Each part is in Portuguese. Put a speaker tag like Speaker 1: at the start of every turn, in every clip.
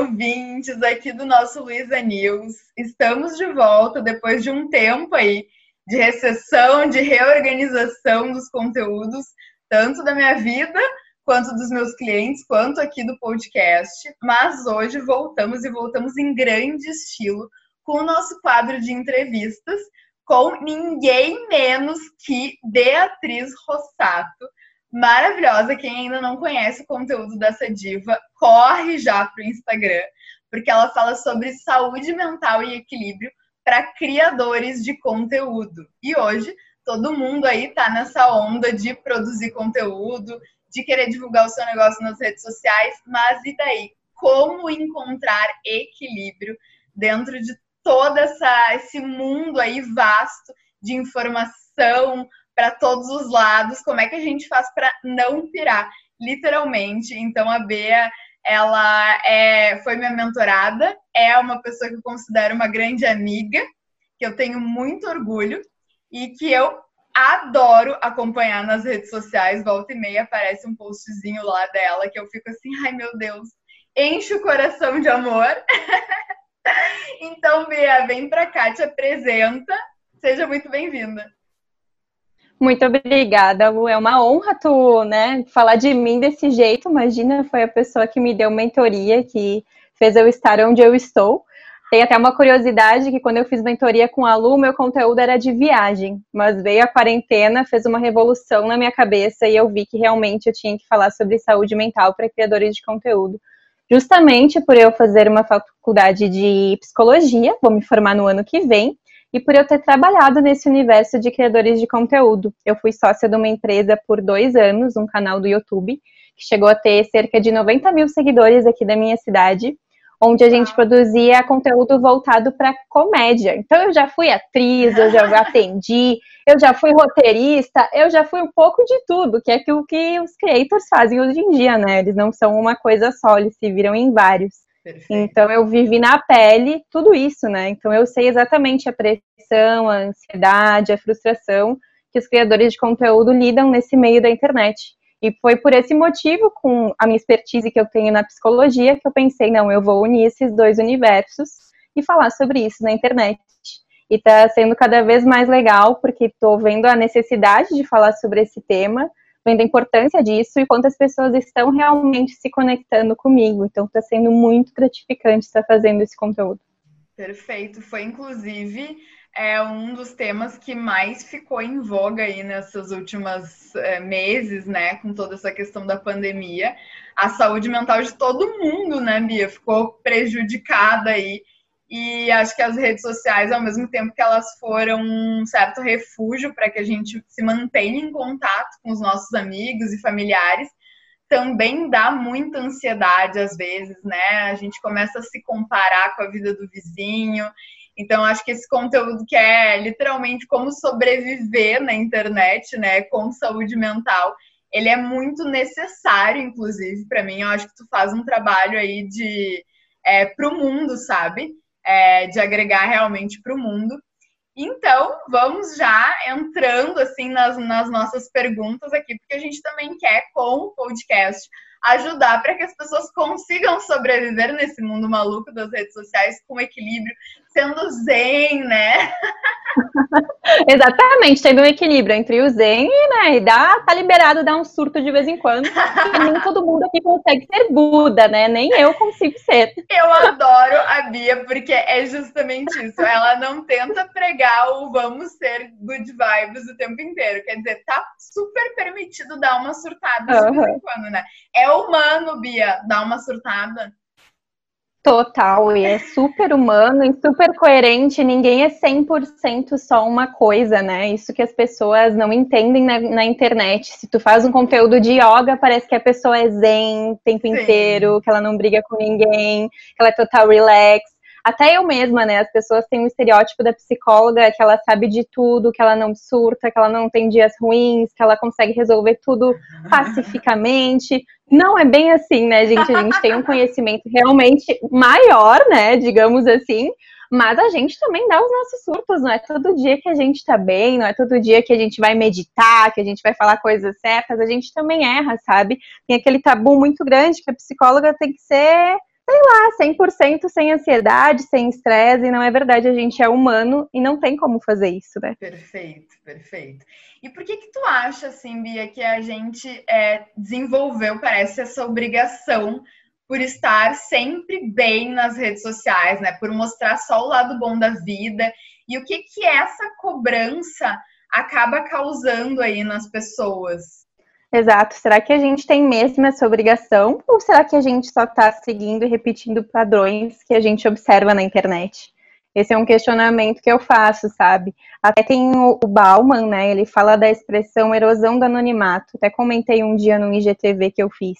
Speaker 1: ouvintes aqui do nosso Luiza News. Estamos de volta depois de um tempo aí de recessão, de reorganização dos conteúdos, tanto da minha vida quanto dos meus clientes, quanto aqui do podcast. Mas hoje voltamos e voltamos em grande estilo com o nosso quadro de entrevistas com ninguém menos que Beatriz Rossato. Maravilhosa, quem ainda não conhece o conteúdo dessa diva, corre já para o Instagram, porque ela fala sobre saúde mental e equilíbrio para criadores de conteúdo. E hoje todo mundo aí tá nessa onda de produzir conteúdo, de querer divulgar o seu negócio nas redes sociais, mas e daí? Como encontrar equilíbrio dentro de todo essa, esse mundo aí vasto de informação para todos os lados? Como é que a gente faz para não pirar, literalmente? Então a Bea ela é, foi minha mentorada, é uma pessoa que eu considero uma grande amiga, que eu tenho muito orgulho e que eu adoro acompanhar nas redes sociais. Volta e meia aparece um postzinho lá dela que eu fico assim, ai meu Deus, enche o coração de amor. então, Bia, vem pra cá, te apresenta. Seja muito bem-vinda.
Speaker 2: Muito obrigada, Lu. É uma honra tu, né, falar de mim desse jeito. Imagina, foi a pessoa que me deu mentoria, que fez eu estar onde eu estou. Tem até uma curiosidade que quando eu fiz mentoria com a Lu, meu conteúdo era de viagem, mas veio a quarentena, fez uma revolução na minha cabeça e eu vi que realmente eu tinha que falar sobre saúde mental para criadores de conteúdo. Justamente por eu fazer uma faculdade de psicologia, vou me formar no ano que vem, e por eu ter trabalhado nesse universo de criadores de conteúdo. Eu fui sócia de uma empresa por dois anos, um canal do YouTube, que chegou a ter cerca de 90 mil seguidores aqui da minha cidade, onde a gente produzia conteúdo voltado para comédia. Então eu já fui atriz, eu já atendi, eu já fui roteirista, eu já fui um pouco de tudo, que é o que os creators fazem hoje em dia, né? Eles não são uma coisa só, eles se viram em vários. Então eu vivi na pele tudo isso, né? Então eu sei exatamente a pressão, a ansiedade, a frustração que os criadores de conteúdo lidam nesse meio da internet. E foi por esse motivo, com a minha expertise que eu tenho na psicologia, que eu pensei, não, eu vou unir esses dois universos e falar sobre isso na internet. E está sendo cada vez mais legal, porque estou vendo a necessidade de falar sobre esse tema, vendo a importância disso e quantas pessoas estão realmente se conectando comigo. Então está sendo muito gratificante estar fazendo esse conteúdo.
Speaker 1: Perfeito. Foi inclusive é um dos temas que mais ficou em voga aí nessas últimas é, meses, né, com toda essa questão da pandemia. A saúde mental de todo mundo, né, Bia, ficou prejudicada aí. E acho que as redes sociais, ao mesmo tempo que elas foram um certo refúgio para que a gente se mantenha em contato com os nossos amigos e familiares, também dá muita ansiedade às vezes, né? A gente começa a se comparar com a vida do vizinho. Então, acho que esse conteúdo que é literalmente como sobreviver na internet, né, com saúde mental, ele é muito necessário, inclusive, para mim. Eu acho que tu faz um trabalho aí de é, para o mundo, sabe? É, de agregar realmente para o mundo. Então, vamos já entrando assim nas, nas nossas perguntas aqui, porque a gente também quer, com o podcast, ajudar para que as pessoas consigam sobreviver nesse mundo maluco das redes sociais com equilíbrio, sendo zen, né?
Speaker 2: Exatamente, tendo um equilíbrio entre o zen e, né, e dá, tá liberado dar um surto de vez em quando. nem todo mundo aqui consegue ser Buda, né? Nem eu consigo ser.
Speaker 1: Eu adoro a Bia, porque é justamente isso. Ela não tenta pregar o vamos ser good vibes o tempo inteiro. Quer dizer, tá super permitido dar uma surtada de vez em quando, né? É humano, Bia, dar uma surtada.
Speaker 2: Total, e é super humano e super coerente, ninguém é 100% só uma coisa, né? Isso que as pessoas não entendem na, na, internet. Se tu faz um conteúdo de yoga, parece que a pessoa é zen o tempo Sim. inteiro, que ela não briga com ninguém, que ela é total relax. Até eu mesma, né? As pessoas têm um estereótipo da psicóloga que ela sabe de tudo, que ela não surta, que ela não tem dias ruins, que ela consegue resolver tudo pacificamente. Não é bem assim, né, gente? A gente tem um conhecimento realmente maior, né? Digamos assim. Mas a gente também dá os nossos surtos, não é todo dia que a gente tá bem, não é todo dia que a gente vai meditar, que a gente vai falar coisas certas, a gente também erra, sabe? Tem aquele tabu muito grande que a psicóloga tem que ser sei lá, 100% sem ansiedade, sem estresse, e não é verdade, a gente é humano e não tem como fazer isso, né?
Speaker 1: Perfeito, perfeito. E por que que tu acha, assim, Bia, que a gente é, desenvolveu, parece, essa obrigação por estar sempre bem nas redes sociais, né? Por mostrar só o lado bom da vida. E o que que essa cobrança acaba causando aí nas pessoas?
Speaker 2: Exato. Será que a gente tem mesmo essa obrigação? Ou será que a gente só está seguindo e repetindo padrões que a gente observa na internet? Esse é um questionamento que eu faço, sabe? Até tem o, Bauman, né? Ele fala da expressão erosão do anonimato. Até comentei um dia no IGTV que eu fiz.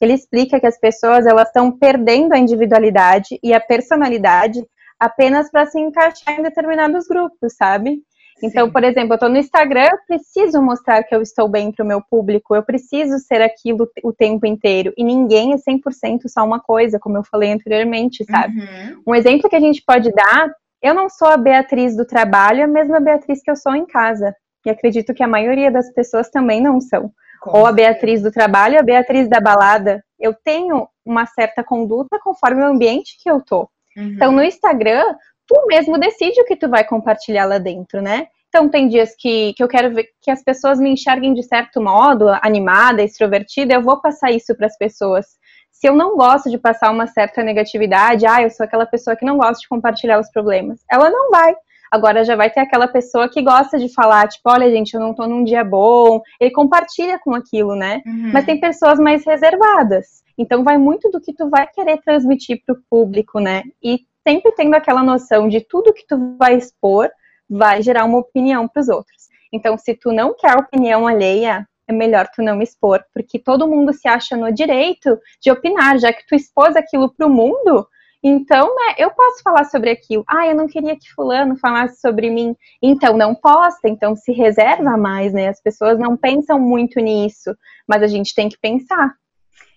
Speaker 2: Ele explica que as pessoas elas estão perdendo a individualidade e a personalidade apenas para se encaixar em determinados grupos, sabe? Então, Sim. por exemplo, eu estou no Instagram, eu preciso mostrar que eu estou bem para o meu público, eu preciso ser aquilo o tempo inteiro. E ninguém é 100% só uma coisa, como eu falei anteriormente, sabe? Uhum. Um exemplo que a gente pode dar, eu não sou a Beatriz do trabalho, a mesma Beatriz que eu sou em casa. E acredito que a maioria das pessoas também não são. Com Ou a Beatriz do trabalho, a Beatriz da balada. Eu tenho uma certa conduta conforme o ambiente que eu tô. Uhum. Então, no Instagram, tu mesmo decide o que tu vai compartilhar lá dentro, né? Então, tem dias que, que eu quero ver que as pessoas me enxerguem de certo modo, animada, extrovertida, eu vou passar isso para as pessoas. Se eu não gosto de passar uma certa negatividade, ah, eu sou aquela pessoa que não gosta de compartilhar os problemas, ela não vai. Agora já vai ter aquela pessoa que gosta de falar, tipo, olha, gente, eu não tô num dia bom. Ele compartilha com aquilo, né? Uhum. Mas tem pessoas mais reservadas. Então vai muito do que tu vai querer transmitir pro público, né? E sempre tendo aquela noção de tudo que tu vai expor vai gerar uma opinião para os outros. Então, se tu não quer opinião alheia, é melhor tu não expor, porque todo mundo se acha no direito de opinar, já que tu expôs aquilo para o mundo. Então, né, eu posso falar sobre aquilo. Ah, eu não queria que fulano falasse sobre mim. Então, não posta, então se reserva mais, né? As pessoas não pensam muito nisso, mas a gente tem que pensar.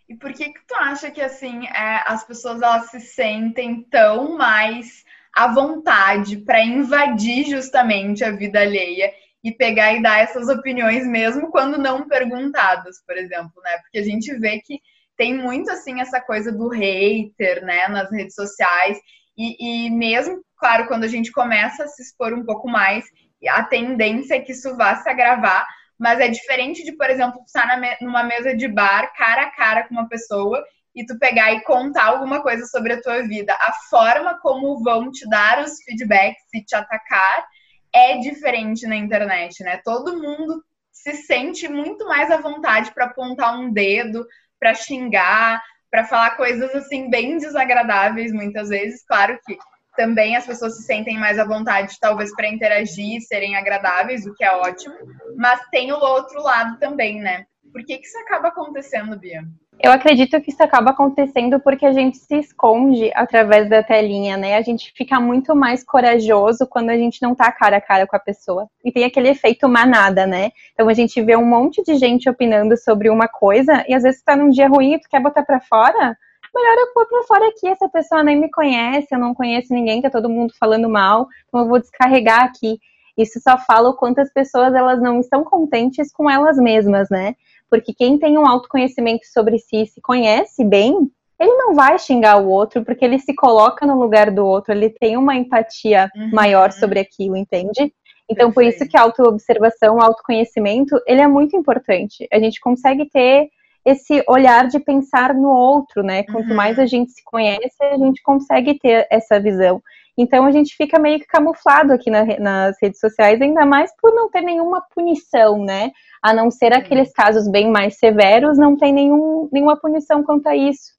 Speaker 1: E por que que tu acha que assim é, as pessoas elas se sentem tão mais à vontade para invadir justamente a vida alheia e pegar e dar essas opiniões mesmo quando não perguntadas, por exemplo, né? Porque a gente vê que tem muito assim essa coisa do hater, né, nas redes sociais e, e mesmo, claro, quando a gente começa a se expor um pouco mais, a tendência é que isso vá se agravar, mas é diferente de, por exemplo, estar numa mesa de bar, cara a cara com uma pessoa, e tu pegar e contar alguma coisa sobre a tua vida. A forma como vão te dar os feedbacks e te atacar é diferente na internet, né? Todo mundo se sente muito mais à vontade para apontar um dedo, para xingar, para falar coisas assim bem desagradáveis muitas vezes. Claro que também as pessoas se sentem mais à vontade, talvez, para interagir, serem agradáveis, o que é ótimo, mas tem o outro lado também, né? Por que, que isso acaba acontecendo, Bia?
Speaker 2: Eu acredito que isso acaba acontecendo porque a gente se esconde através da telinha, né? A gente fica muito mais corajoso quando a gente não tá cara a cara com a pessoa. E tem aquele efeito manada, né? Então a gente vê um monte de gente opinando sobre uma coisa e às vezes tá num dia ruim e tu quer botar para fora, melhor eu pôr pra fora aqui, essa pessoa nem me conhece, eu não conheço ninguém, tá todo mundo falando mal, então eu vou descarregar aqui. Isso só fala o quanto as pessoas elas não estão contentes com elas mesmas, né? Porque quem tem um autoconhecimento sobre si, se conhece bem, ele não vai xingar o outro porque ele se coloca no lugar do outro, ele tem uma empatia uhum. maior sobre aquilo, entende? Então, Perfeito. por isso que a autoobservação, o autoconhecimento, ele é muito importante. A gente consegue ter esse olhar de pensar no outro, né? Quanto uhum. mais a gente se conhece, a gente consegue ter essa visão. Então a gente fica meio que camuflado aqui na, nas redes sociais, ainda mais por não ter nenhuma punição, né? A não ser aqueles casos bem mais severos, não tem nenhum, nenhuma punição quanto a isso.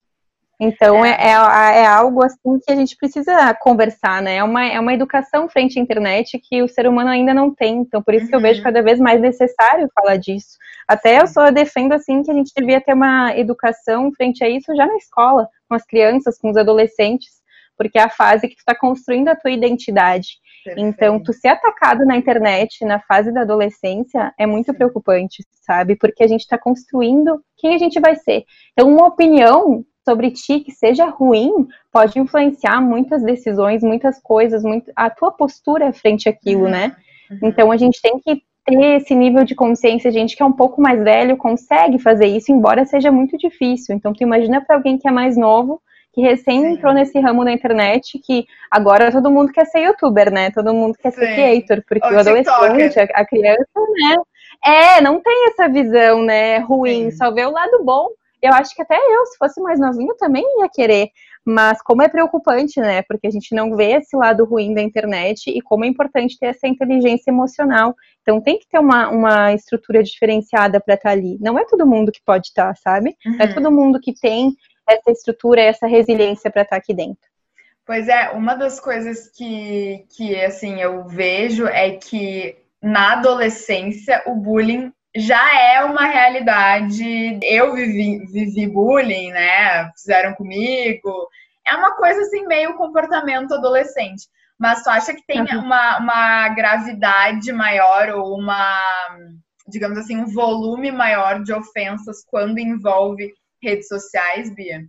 Speaker 2: Então é, é, é, é, algo assim que a gente precisa conversar, né? É uma, é uma educação frente à internet que o ser humano ainda não tem. Então, por isso uhum. que eu vejo uhum. cada vez mais necessário falar disso. Até eu só defendo assim que a gente devia ter uma educação frente a isso já na escola, com as crianças, com os adolescentes, porque é a fase que tu está construindo a tua identidade. Perfeito. Então, tu ser atacado na internet na fase da adolescência é muito Sim. preocupante, sabe? Porque a gente está construindo quem a gente vai ser. Então, uma opinião sobre ti que seja ruim pode influenciar muitas decisões, muitas coisas, muito, a tua postura frente àquilo, uhum. né? Uhum. Então a gente tem que ter esse nível de consciência, a gente que é um pouco mais velho consegue fazer isso, embora seja muito difícil. Então tu imagina para alguém que é mais novo, que recém Sim. entrou nesse ramo na internet, que agora todo mundo quer ser youtuber, né? Todo mundo quer Sim. ser creator, porque o, o adolescente, a, a, criança, né? É, não tem essa visão, né, ruim, Sim. só vê o lado bom. Eu acho que até eu, se fosse mais novinho, também ia querer. Mas como é preocupante, né? Porque a gente não vê esse lado ruim da internet e como é importante ter essa inteligência emocional. Então tem que ter uma, uma estrutura diferenciada para estar tá ali. Não é todo mundo que pode estar, tá, sabe? Uhum. É uhum. todo mundo que tem essa estrutura, essa resiliência para estar tá aqui dentro.
Speaker 1: Pois é, uma das coisas que, que assim eu vejo é que na adolescência o bullying já é uma realidade. Eu vivi, vivi bullying, né? Fizeram comigo. É uma coisa assim, meio comportamento adolescente. Mas tu acha que tem uhum. uma, uma gravidade maior ou uma, digamos assim, um volume maior de ofensas quando envolve redes sociais, Bia?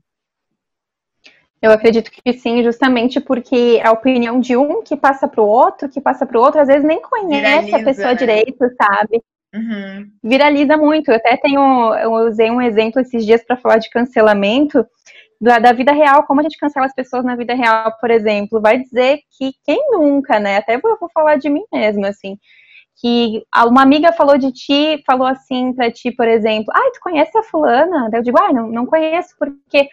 Speaker 2: Eu acredito que sim, justamente porque a opinião de um que passa para o outro, que passa para o outro, às vezes nem conhece Viraliza, a pessoa né? direito, sabe? Uhum. Viraliza muito. Eu até tenho, eu usei um exemplo esses dias para falar de cancelamento da, da, vida real, como a gente cancela as pessoas na vida real, por exemplo, vai dizer que quem nunca, né? Até vou, vou falar de mim mesma, assim, que uma amiga falou de ti, falou assim para ti, por exemplo, ai, tu conhece a fulana? Daí eu digo, ai, não, não conheço, porque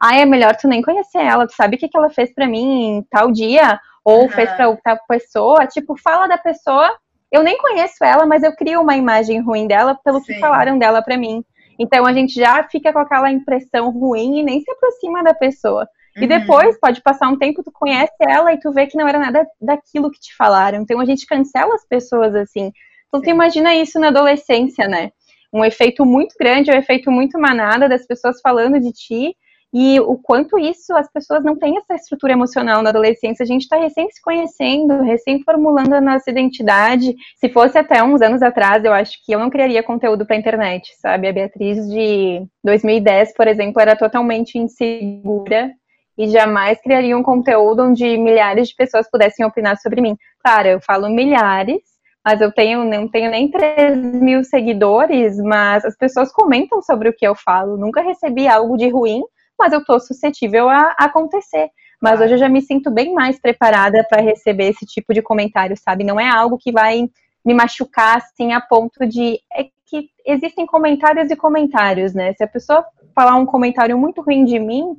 Speaker 2: ai, é melhor tu nem conhecer ela, tu sabe o que, que ela fez para mim em tal dia, ou uhum. fez pra tal pessoa, tipo, fala da pessoa, eu nem conheço ela, mas eu crio uma imagem ruim dela pelo Sim. que falaram dela para mim. Então a gente já fica com aquela impressão ruim e nem se aproxima da pessoa. E uhum. depois pode passar um tempo, tu conhece ela e tu vê que não era nada daquilo que te falaram. Então a gente cancela as pessoas assim. Então Sim. tu imagina isso na adolescência, né? Um efeito muito grande, um efeito muito manada das pessoas falando de ti e o quanto isso as pessoas não têm essa estrutura emocional na adolescência. A gente está recém se conhecendo, recém formulando a nossa identidade. Se fosse até uns anos atrás, eu acho que eu não criaria conteúdo para internet, sabe? A Beatriz de 2010, por exemplo, era totalmente insegura e jamais criaria um conteúdo onde milhares de pessoas pudessem opinar sobre mim. Claro, eu falo milhares, mas eu tenho, não tenho nem 3 mil seguidores, mas as pessoas comentam sobre o que eu falo. Nunca recebi algo de ruim mas eu estou suscetível a, a, acontecer. Mas hoje eu já me sinto bem mais preparada para receber esse tipo de comentário, sabe? Não é algo que vai me machucar assim a ponto de. É que existem comentários e comentários, né? Se a pessoa falar um comentário muito ruim de mim,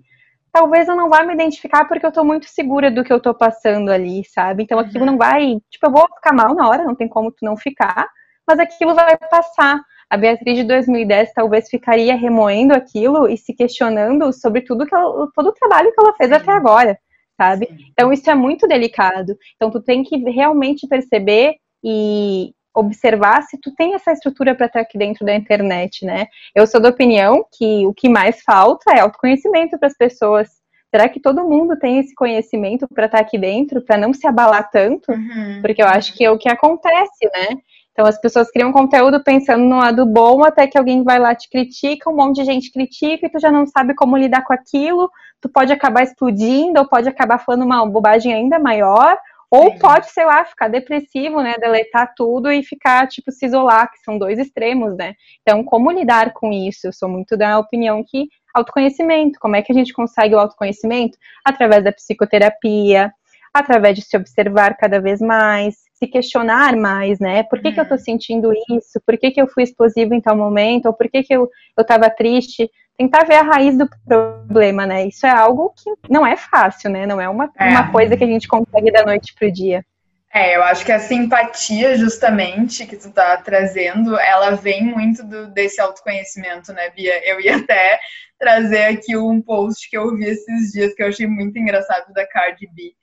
Speaker 2: talvez eu não vá me identificar porque eu tô muito segura do que eu tô passando ali, sabe? Então aquilo uhum. não vai. Tipo, eu vou ficar mal na hora, não tem como tu não ficar, mas aquilo vai passar a Beatriz de 2010 talvez ficaria remoendo aquilo e se questionando sobre tudo que ela, todo o trabalho que ela fez Sim. até agora, sabe? Sim. Então isso é muito delicado. Então tu tem que realmente perceber e observar se tu tem essa estrutura para estar aqui dentro da internet, né? Eu sou da opinião que o que mais falta é autoconhecimento para as pessoas. Será que todo mundo tem esse conhecimento para estar aqui dentro, para não se abalar tanto? Uhum. Porque eu acho que é o que acontece, né? Então as pessoas criam conteúdo pensando no lado bom, até que alguém vai lá te critica, um monte de gente critica e tu já não sabe como lidar com aquilo, tu pode acabar explodindo, ou pode acabar falando uma bobagem ainda maior, ou Sim. pode, sei lá, ficar depressivo, né, deletar tudo e ficar, tipo, se isolar, que são dois extremos, né? Então, como lidar com isso? Eu sou muito da opinião que autoconhecimento, como é que a gente consegue o autoconhecimento? Através da psicoterapia, através de se observar cada vez mais, se questionar mais, né? Por que, que eu tô uhum. sentindo isso? Por que, que eu fui explosivo em tal momento? Ou por que, que eu, eu tava triste? Tentar ver a raiz do problema, né? Isso é algo que não é fácil, né? Não é uma, é. uma coisa que a gente consegue da noite pro dia.
Speaker 1: É, eu acho que a simpatia, justamente, que tu tá trazendo, ela vem muito do, desse autoconhecimento, né, Bia? Eu ia até trazer aqui um post que eu vi esses dias que eu achei muito engraçado da Cardi B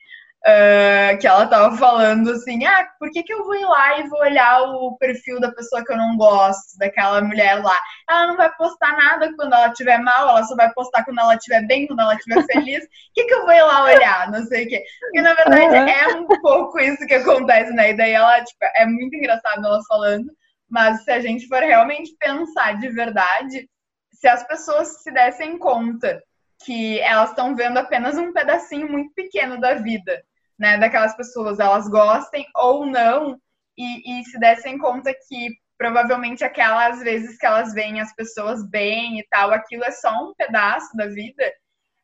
Speaker 1: Uh, que ela tava falando assim, ah, por que, que eu vou ir lá e vou olhar o perfil da pessoa que eu não gosto, daquela mulher lá? Ela não vai postar nada quando ela estiver mal, ela só vai postar quando ela estiver bem, quando ela estiver feliz. O que, que eu vou ir lá olhar? Não sei o quê. Porque na verdade é um pouco isso que acontece, né? E daí ela, tipo, é muito engraçado ela falando, mas se a gente for realmente pensar de verdade, se as pessoas se dessem conta que elas estão vendo apenas um pedacinho muito pequeno da vida, né, daquelas pessoas, elas gostem ou não, e, e se dessem conta que provavelmente aquelas vezes que elas veem as pessoas bem e tal, aquilo é só um pedaço da vida,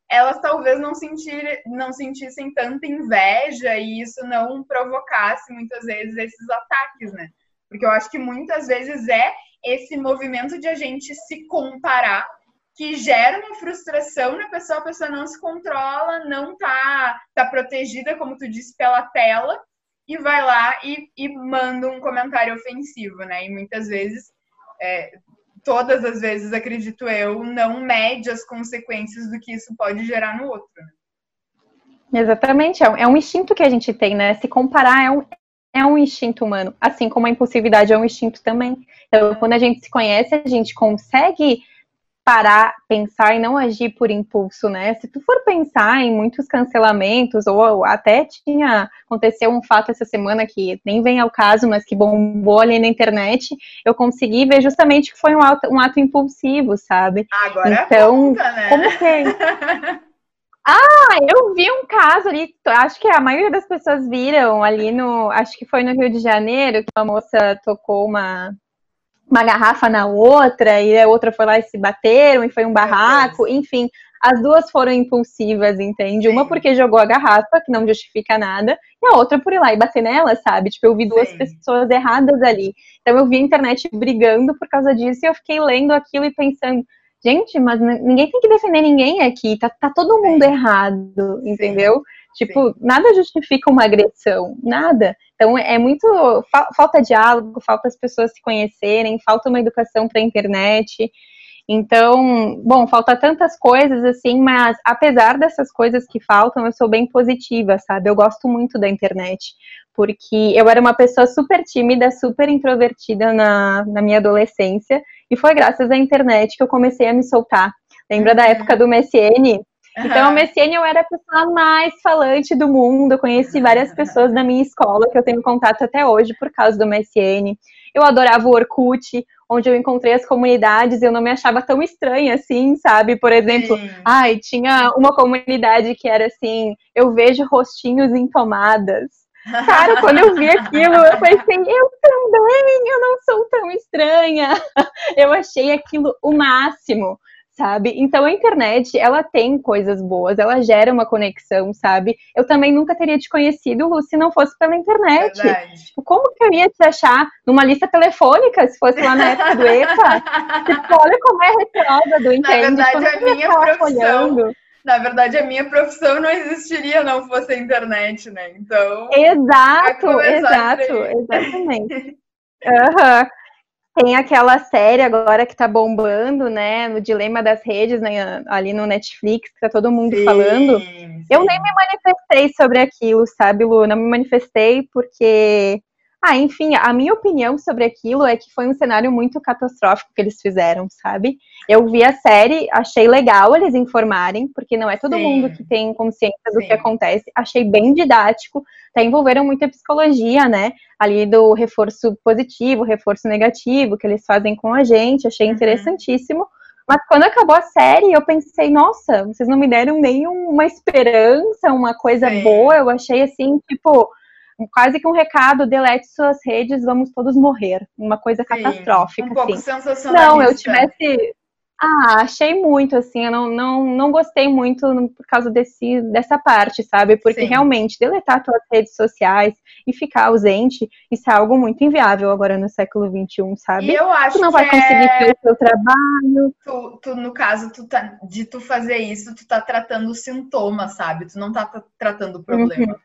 Speaker 1: elas talvez não, sentir, não sentissem tanta inveja e isso não provocasse muitas vezes esses ataques, né? Porque eu acho que muitas vezes é esse movimento de a gente se comparar que gera uma frustração na pessoa, a pessoa não se controla, não tá, tá protegida, como tu disse, pela tela, e vai lá e, e manda um comentário ofensivo, né? E muitas vezes, é, todas as vezes, acredito eu, não mede as consequências do que isso pode gerar no outro.
Speaker 2: Né? Exatamente, é, é um instinto que a gente tem, né? Se comparar é um, é um instinto humano, assim como a impulsividade é um instinto também. Então, quando a gente se conhece, a gente consegue parar, pensar e não agir por impulso, né? Se tu for pensar em muitos cancelamentos, ou até tinha aconteceu um fato essa semana que nem vem ao caso, mas que bombou ali na internet, eu consegui ver justamente que foi um ato, um ato impulsivo, sabe?
Speaker 1: Agora então, conta, né? como
Speaker 2: que Ah, eu vi um caso ali, acho que a maioria das pessoas viram ali no, acho que foi no Rio de Janeiro, que uma moça tocou uma uma garrafa na outra, e a outra foi lá e se bateram, e foi um barraco, enfim. As duas foram impulsivas, entende? Sim. Uma porque jogou a garrafa, que não justifica nada, e a outra por ir lá e bater nela, sabe? Tipo, eu vi duas Sim. pessoas erradas ali. Então eu vi a internet brigando por causa disso, e eu fiquei lendo aquilo e pensando, gente, mas ninguém tem que defender ninguém aqui, tá, tá todo mundo Sim. errado, entendeu? Tipo, nada justifica uma agressão, nada. Então é muito falta diálogo, falta as pessoas se conhecerem, falta uma educação para a internet. Então, bom, falta tantas coisas assim, mas apesar dessas coisas que faltam, eu sou bem positiva, sabe? Eu gosto muito da internet, porque eu era uma pessoa super tímida, super introvertida na, na minha adolescência, e foi graças à internet que eu comecei a me soltar. Lembra da época do MSN? Então, a MSN eu era a pessoa mais falante do mundo. Eu conheci várias pessoas da minha escola que eu tenho contato até hoje por causa do MSN. Eu adorava o Orkut, onde eu encontrei as comunidades e eu não me achava tão estranha assim, sabe? Por exemplo, Sim. ai, tinha uma comunidade que era assim: eu vejo rostinhos em tomadas. Cara, quando eu vi aquilo, eu pensei, eu também, eu não sou tão estranha. Eu achei aquilo o máximo sabe? Então a internet, ela tem coisas boas, ela gera uma conexão, sabe? Eu também nunca teria te conhecido, Lu, se não fosse pela internet. Tipo, como que eu ia te achar numa lista telefônica, se fosse lá na época do EPA? tipo, olha como é retrosa do Entende.
Speaker 1: Na verdade, a minha profissão... Na verdade, a minha profissão não existiria não fosse a internet, né? Então.
Speaker 2: Exato, exato, exatamente. Uhum. Tem aquela série agora que tá bombando, né? No Dilema das Redes, né, ali no Netflix, que tá todo mundo sim, falando. Sim. Eu nem me manifestei sobre aquilo, sabe, Lu? Não me manifestei porque ah, enfim, a minha opinião sobre aquilo é que foi um cenário muito catastrófico que eles fizeram, sabe? Eu vi a série, achei legal eles informarem, porque não é todo Sim. mundo que tem consciência do que acontece. Achei bem didático, até envolveram muita psicologia, né? Ali do reforço positivo, reforço negativo que eles fazem com a gente, achei uhum. interessantíssimo. Mas quando acabou a série, eu pensei, nossa, vocês não me deram nenhuma esperança, uma coisa Sim. boa. Eu achei assim, tipo, quase que um recado, delete suas redes, vamos todos morrer. Uma coisa Sim, catastrófica. Um pouco
Speaker 1: assim.
Speaker 2: Não, eu tivesse. Ah, achei muito, assim, eu não, não, não gostei muito por causa desse, dessa parte, sabe? Porque Sim. realmente, deletar suas redes sociais e ficar ausente, isso é algo muito inviável agora no século XXI, sabe?
Speaker 1: E eu acho
Speaker 2: tu não vai conseguir é... ter o seu trabalho.
Speaker 1: Tu, tu, no caso, tu tá, de tu fazer isso, tu tá tratando o sintoma, sabe? Tu não tá tratando o problema. Uhum.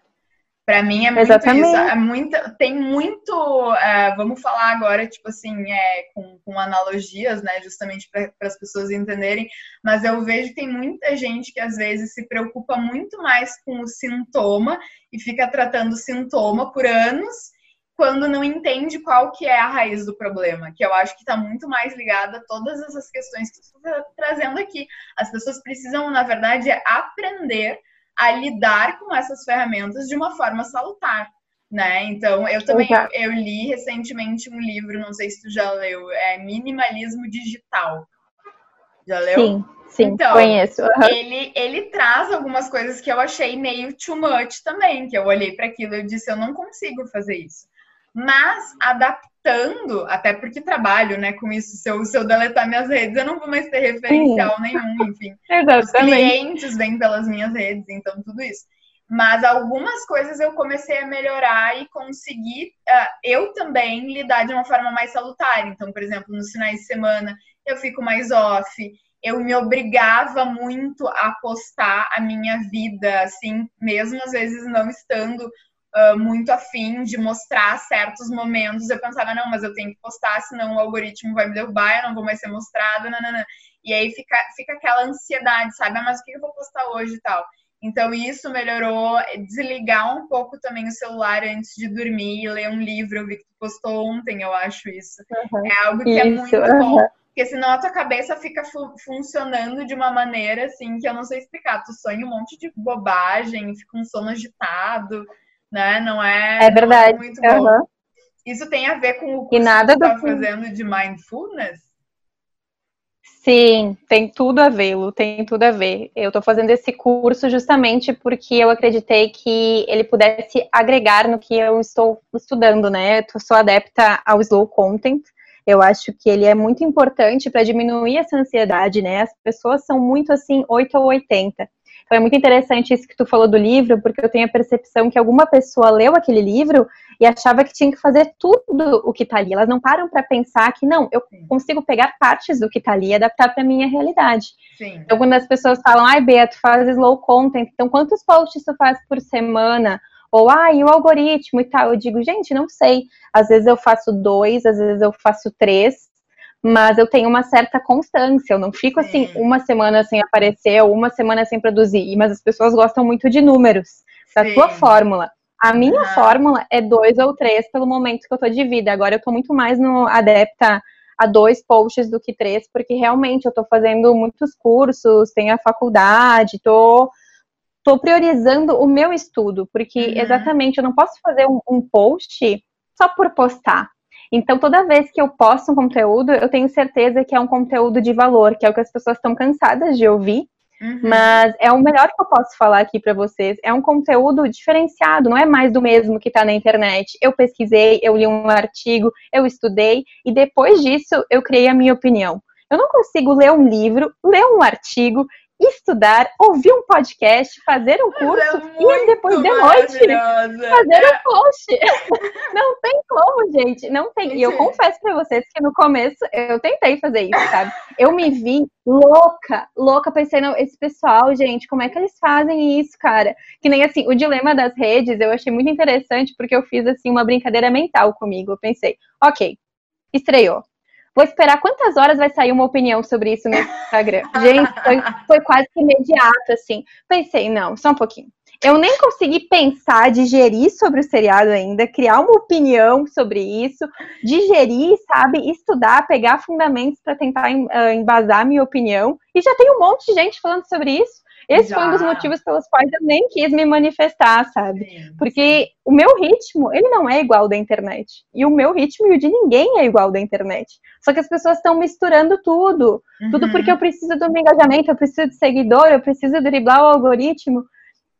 Speaker 1: Para mim é muito Exatamente. isso. É muito, tem muito. É, vamos falar agora, tipo assim, é, com, com analogias, né? Justamente para as pessoas entenderem. Mas eu vejo que tem muita gente que às vezes se preocupa muito mais com o sintoma e fica tratando o sintoma por anos quando não entende qual que é a raiz do problema, que eu acho que está muito mais ligada a todas essas questões que tu está trazendo aqui. As pessoas precisam, na verdade, aprender a lidar com essas ferramentas de uma forma salutar. Né? Então, eu também eu li recentemente um livro, não sei se tu já leu, é Minimalismo Digital. Já leu?
Speaker 2: Sim, sim, então, conheço. Uhum.
Speaker 1: Ele, ele traz algumas coisas que eu achei meio too much também, que eu olhei para aquilo e disse, eu não consigo fazer isso. Mas adaptando, até porque trabalho, né, com isso, se eu, se eu deletar minhas redes, eu não vou mais ter referencial Sim. nenhum, enfim.
Speaker 2: Exatamente.
Speaker 1: Os clientes vêm pelas minhas redes, então tudo isso. Mas algumas coisas eu comecei a melhorar e conseguir uh, eu também lidar de uma forma mais salutar. Então, por exemplo, nos finais de semana eu fico mais off, eu me obrigava muito a postar a minha vida, assim, mesmo às vezes não estando uh, muito afim de mostrar certos momentos. Eu pensava, não, mas eu tenho que postar, senão o algoritmo vai me derrubar, eu não vou mais ser mostrada, nanana. E aí fica, fica aquela ansiedade, sabe? Ah, mas o que eu vou postar hoje e tal? Então, isso melhorou. Desligar um pouco também o celular antes de dormir, ler um livro. Eu vi que tu postou ontem, eu acho isso. Uhum. É algo que é isso, é muito uhum. bom. Porque senão a tua cabeça fica fu funcionando de uma maneira assim que eu não sei explicar. Tu sonha um monte de bobagem, fica um sono agitado, né? Não é,
Speaker 2: é verdade. Não é muito bom. Uhum.
Speaker 1: Isso tem a ver com o que tu tá fazendo de mindfulness?
Speaker 2: Sim, tem tudo a ver, Lu, tem tudo a ver. Eu estou fazendo esse curso justamente porque eu acreditei que ele pudesse agregar no que eu estou estudando, né? Eu sou adepta ao slow content. Eu acho que ele é muito importante para diminuir essa ansiedade, né? As pessoas são muito assim, 8 ou 80. Então é muito interessante isso que tu falou do livro, porque eu tenho a percepção que alguma pessoa leu aquele livro e achava que tinha que fazer tudo o que está ali. Elas não param para pensar que não, eu consigo pegar partes do que está ali e adaptar para minha realidade. Sim. Então, quando as pessoas falam, ai, Beto, faz slow content, então quantos posts tu faz por semana? Ou, ah, e o algoritmo e tal? Eu digo, gente, não sei. Às vezes eu faço dois, às vezes eu faço três, mas eu tenho uma certa constância. Eu não fico assim Sim. uma semana sem aparecer, ou uma semana sem produzir. Mas as pessoas gostam muito de números, da Sim. tua fórmula. A minha fórmula é dois ou três pelo momento que eu tô de vida. Agora eu tô muito mais no adepta a dois posts do que três, porque realmente eu tô fazendo muitos cursos, tenho a faculdade, tô, tô priorizando o meu estudo, porque uhum. exatamente eu não posso fazer um, um post só por postar. Então, toda vez que eu posto um conteúdo, eu tenho certeza que é um conteúdo de valor, que é o que as pessoas estão cansadas de ouvir. Uhum. Mas é o melhor que eu posso falar aqui para vocês. É um conteúdo diferenciado, não é mais do mesmo que está na internet. Eu pesquisei, eu li um artigo, eu estudei e depois disso eu criei a minha opinião. Eu não consigo ler um livro, ler um artigo estudar, ouvir um podcast, fazer um curso é e depois de noite fazer é. um post. Não tem como, gente. Não tem. E eu confesso para vocês que no começo eu tentei fazer isso, sabe? Eu me vi louca, louca, pensei, não, esse pessoal, gente, como é que eles fazem isso, cara? Que nem assim, o dilema das redes eu achei muito interessante porque eu fiz assim uma brincadeira mental comigo. Eu pensei, ok, estreou Vou esperar quantas horas vai sair uma opinião sobre isso no Instagram. Gente, foi, foi quase que imediato, assim. Pensei, não, só um pouquinho. Eu nem consegui pensar, digerir sobre o seriado ainda, criar uma opinião sobre isso, digerir, sabe, estudar, pegar fundamentos para tentar uh, embasar minha opinião. E já tem um monte de gente falando sobre isso. Esse Já. foi um dos motivos pelos quais eu nem quis me manifestar, sabe? Sim, Porque o meu ritmo, ele não é igual da internet. E o meu ritmo e o de ninguém é igual da internet. Só que as pessoas estão misturando tudo. Uhum. Tudo porque eu preciso do meu engajamento, eu preciso de seguidor, eu preciso driblar o algoritmo.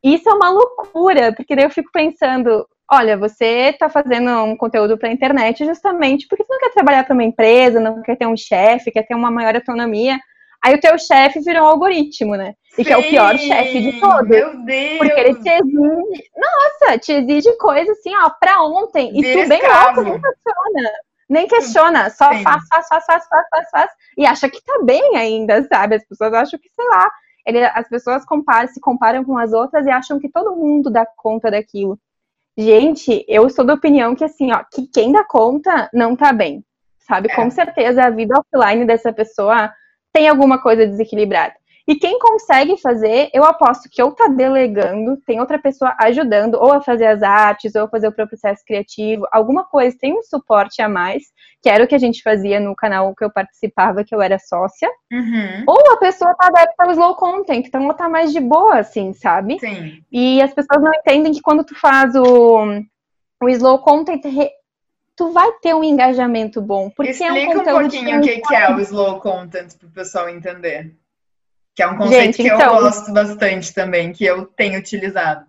Speaker 2: Isso é uma loucura, porque daí eu fico pensando, olha, você está fazendo um conteúdo para a internet justamente porque você não quer trabalhar para uma empresa, não quer ter um chefe, quer ter uma maior autonomia. Aí o teu chefe virou um algoritmo, né? E Sim, que é o pior chefe de todos.
Speaker 1: Meu Deus!
Speaker 2: Porque ele te exige. Nossa, te exige coisa assim, ó, pra ontem. E tu bem louco, nem questiona. Nem questiona, só faz, faz, faz, faz, faz, faz, faz. E acha que tá bem ainda, sabe? As pessoas acham que, sei lá. Ele, as pessoas comparam, se comparam com as outras e acham que todo mundo dá conta daquilo. Gente, eu sou da opinião que assim, ó, que quem dá conta não tá bem. Sabe? É. Com certeza a vida offline dessa pessoa tem alguma coisa desequilibrada. E quem consegue fazer, eu aposto que ou tá delegando, tem outra pessoa ajudando, ou a fazer as artes, ou a fazer o processo criativo, alguma coisa, tem um suporte a mais, que era o que a gente fazia no canal que eu participava, que eu era sócia. Uhum. Ou a pessoa tá adepta ao slow content, então ela tá mais de boa, assim, sabe? Sim. E as pessoas não entendem que quando tu faz o, o slow content, tu vai ter um engajamento bom. Porque
Speaker 1: Explica
Speaker 2: é um,
Speaker 1: um pouquinho o que, que é o slow content para o pessoal entender. Que é um conceito Gente, que então, eu gosto bastante também, que eu tenho utilizado.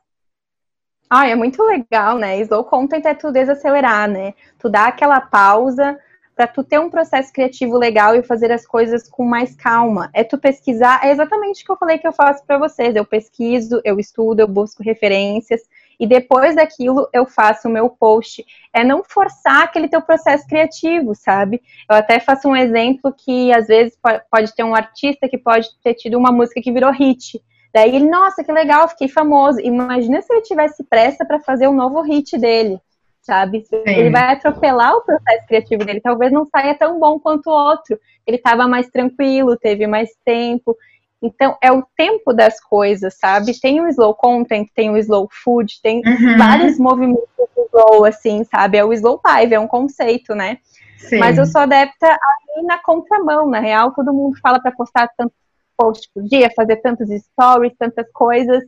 Speaker 2: Ah, é muito legal, né? Slow content é tu desacelerar, né? Tu dá aquela pausa para tu ter um processo criativo legal e fazer as coisas com mais calma. É tu pesquisar, é exatamente o que eu falei que eu faço para vocês. Eu pesquiso, eu estudo, eu busco referências e depois daquilo eu faço o meu post. É não forçar aquele teu processo criativo, sabe? Eu até faço um exemplo que às vezes pode ter um artista que pode ter tido uma música que virou hit. Daí ele, nossa, que legal, fiquei famoso. Imagina se ele tivesse pressa para fazer um novo hit dele, sabe? Sim. Ele vai atropelar o processo criativo dele. Talvez não saia tão bom quanto o outro. Ele estava mais tranquilo, teve mais tempo. Então, é o tempo das coisas, sabe? Tem o slow content, tem o slow food, tem uhum. vários movimentos slow, assim, sabe? É o slow life, é um conceito, né? Sim. Mas eu sou adepta aí na contramão, na real, todo mundo fala para postar tanto post por dia, fazer tantos stories, tantas coisas.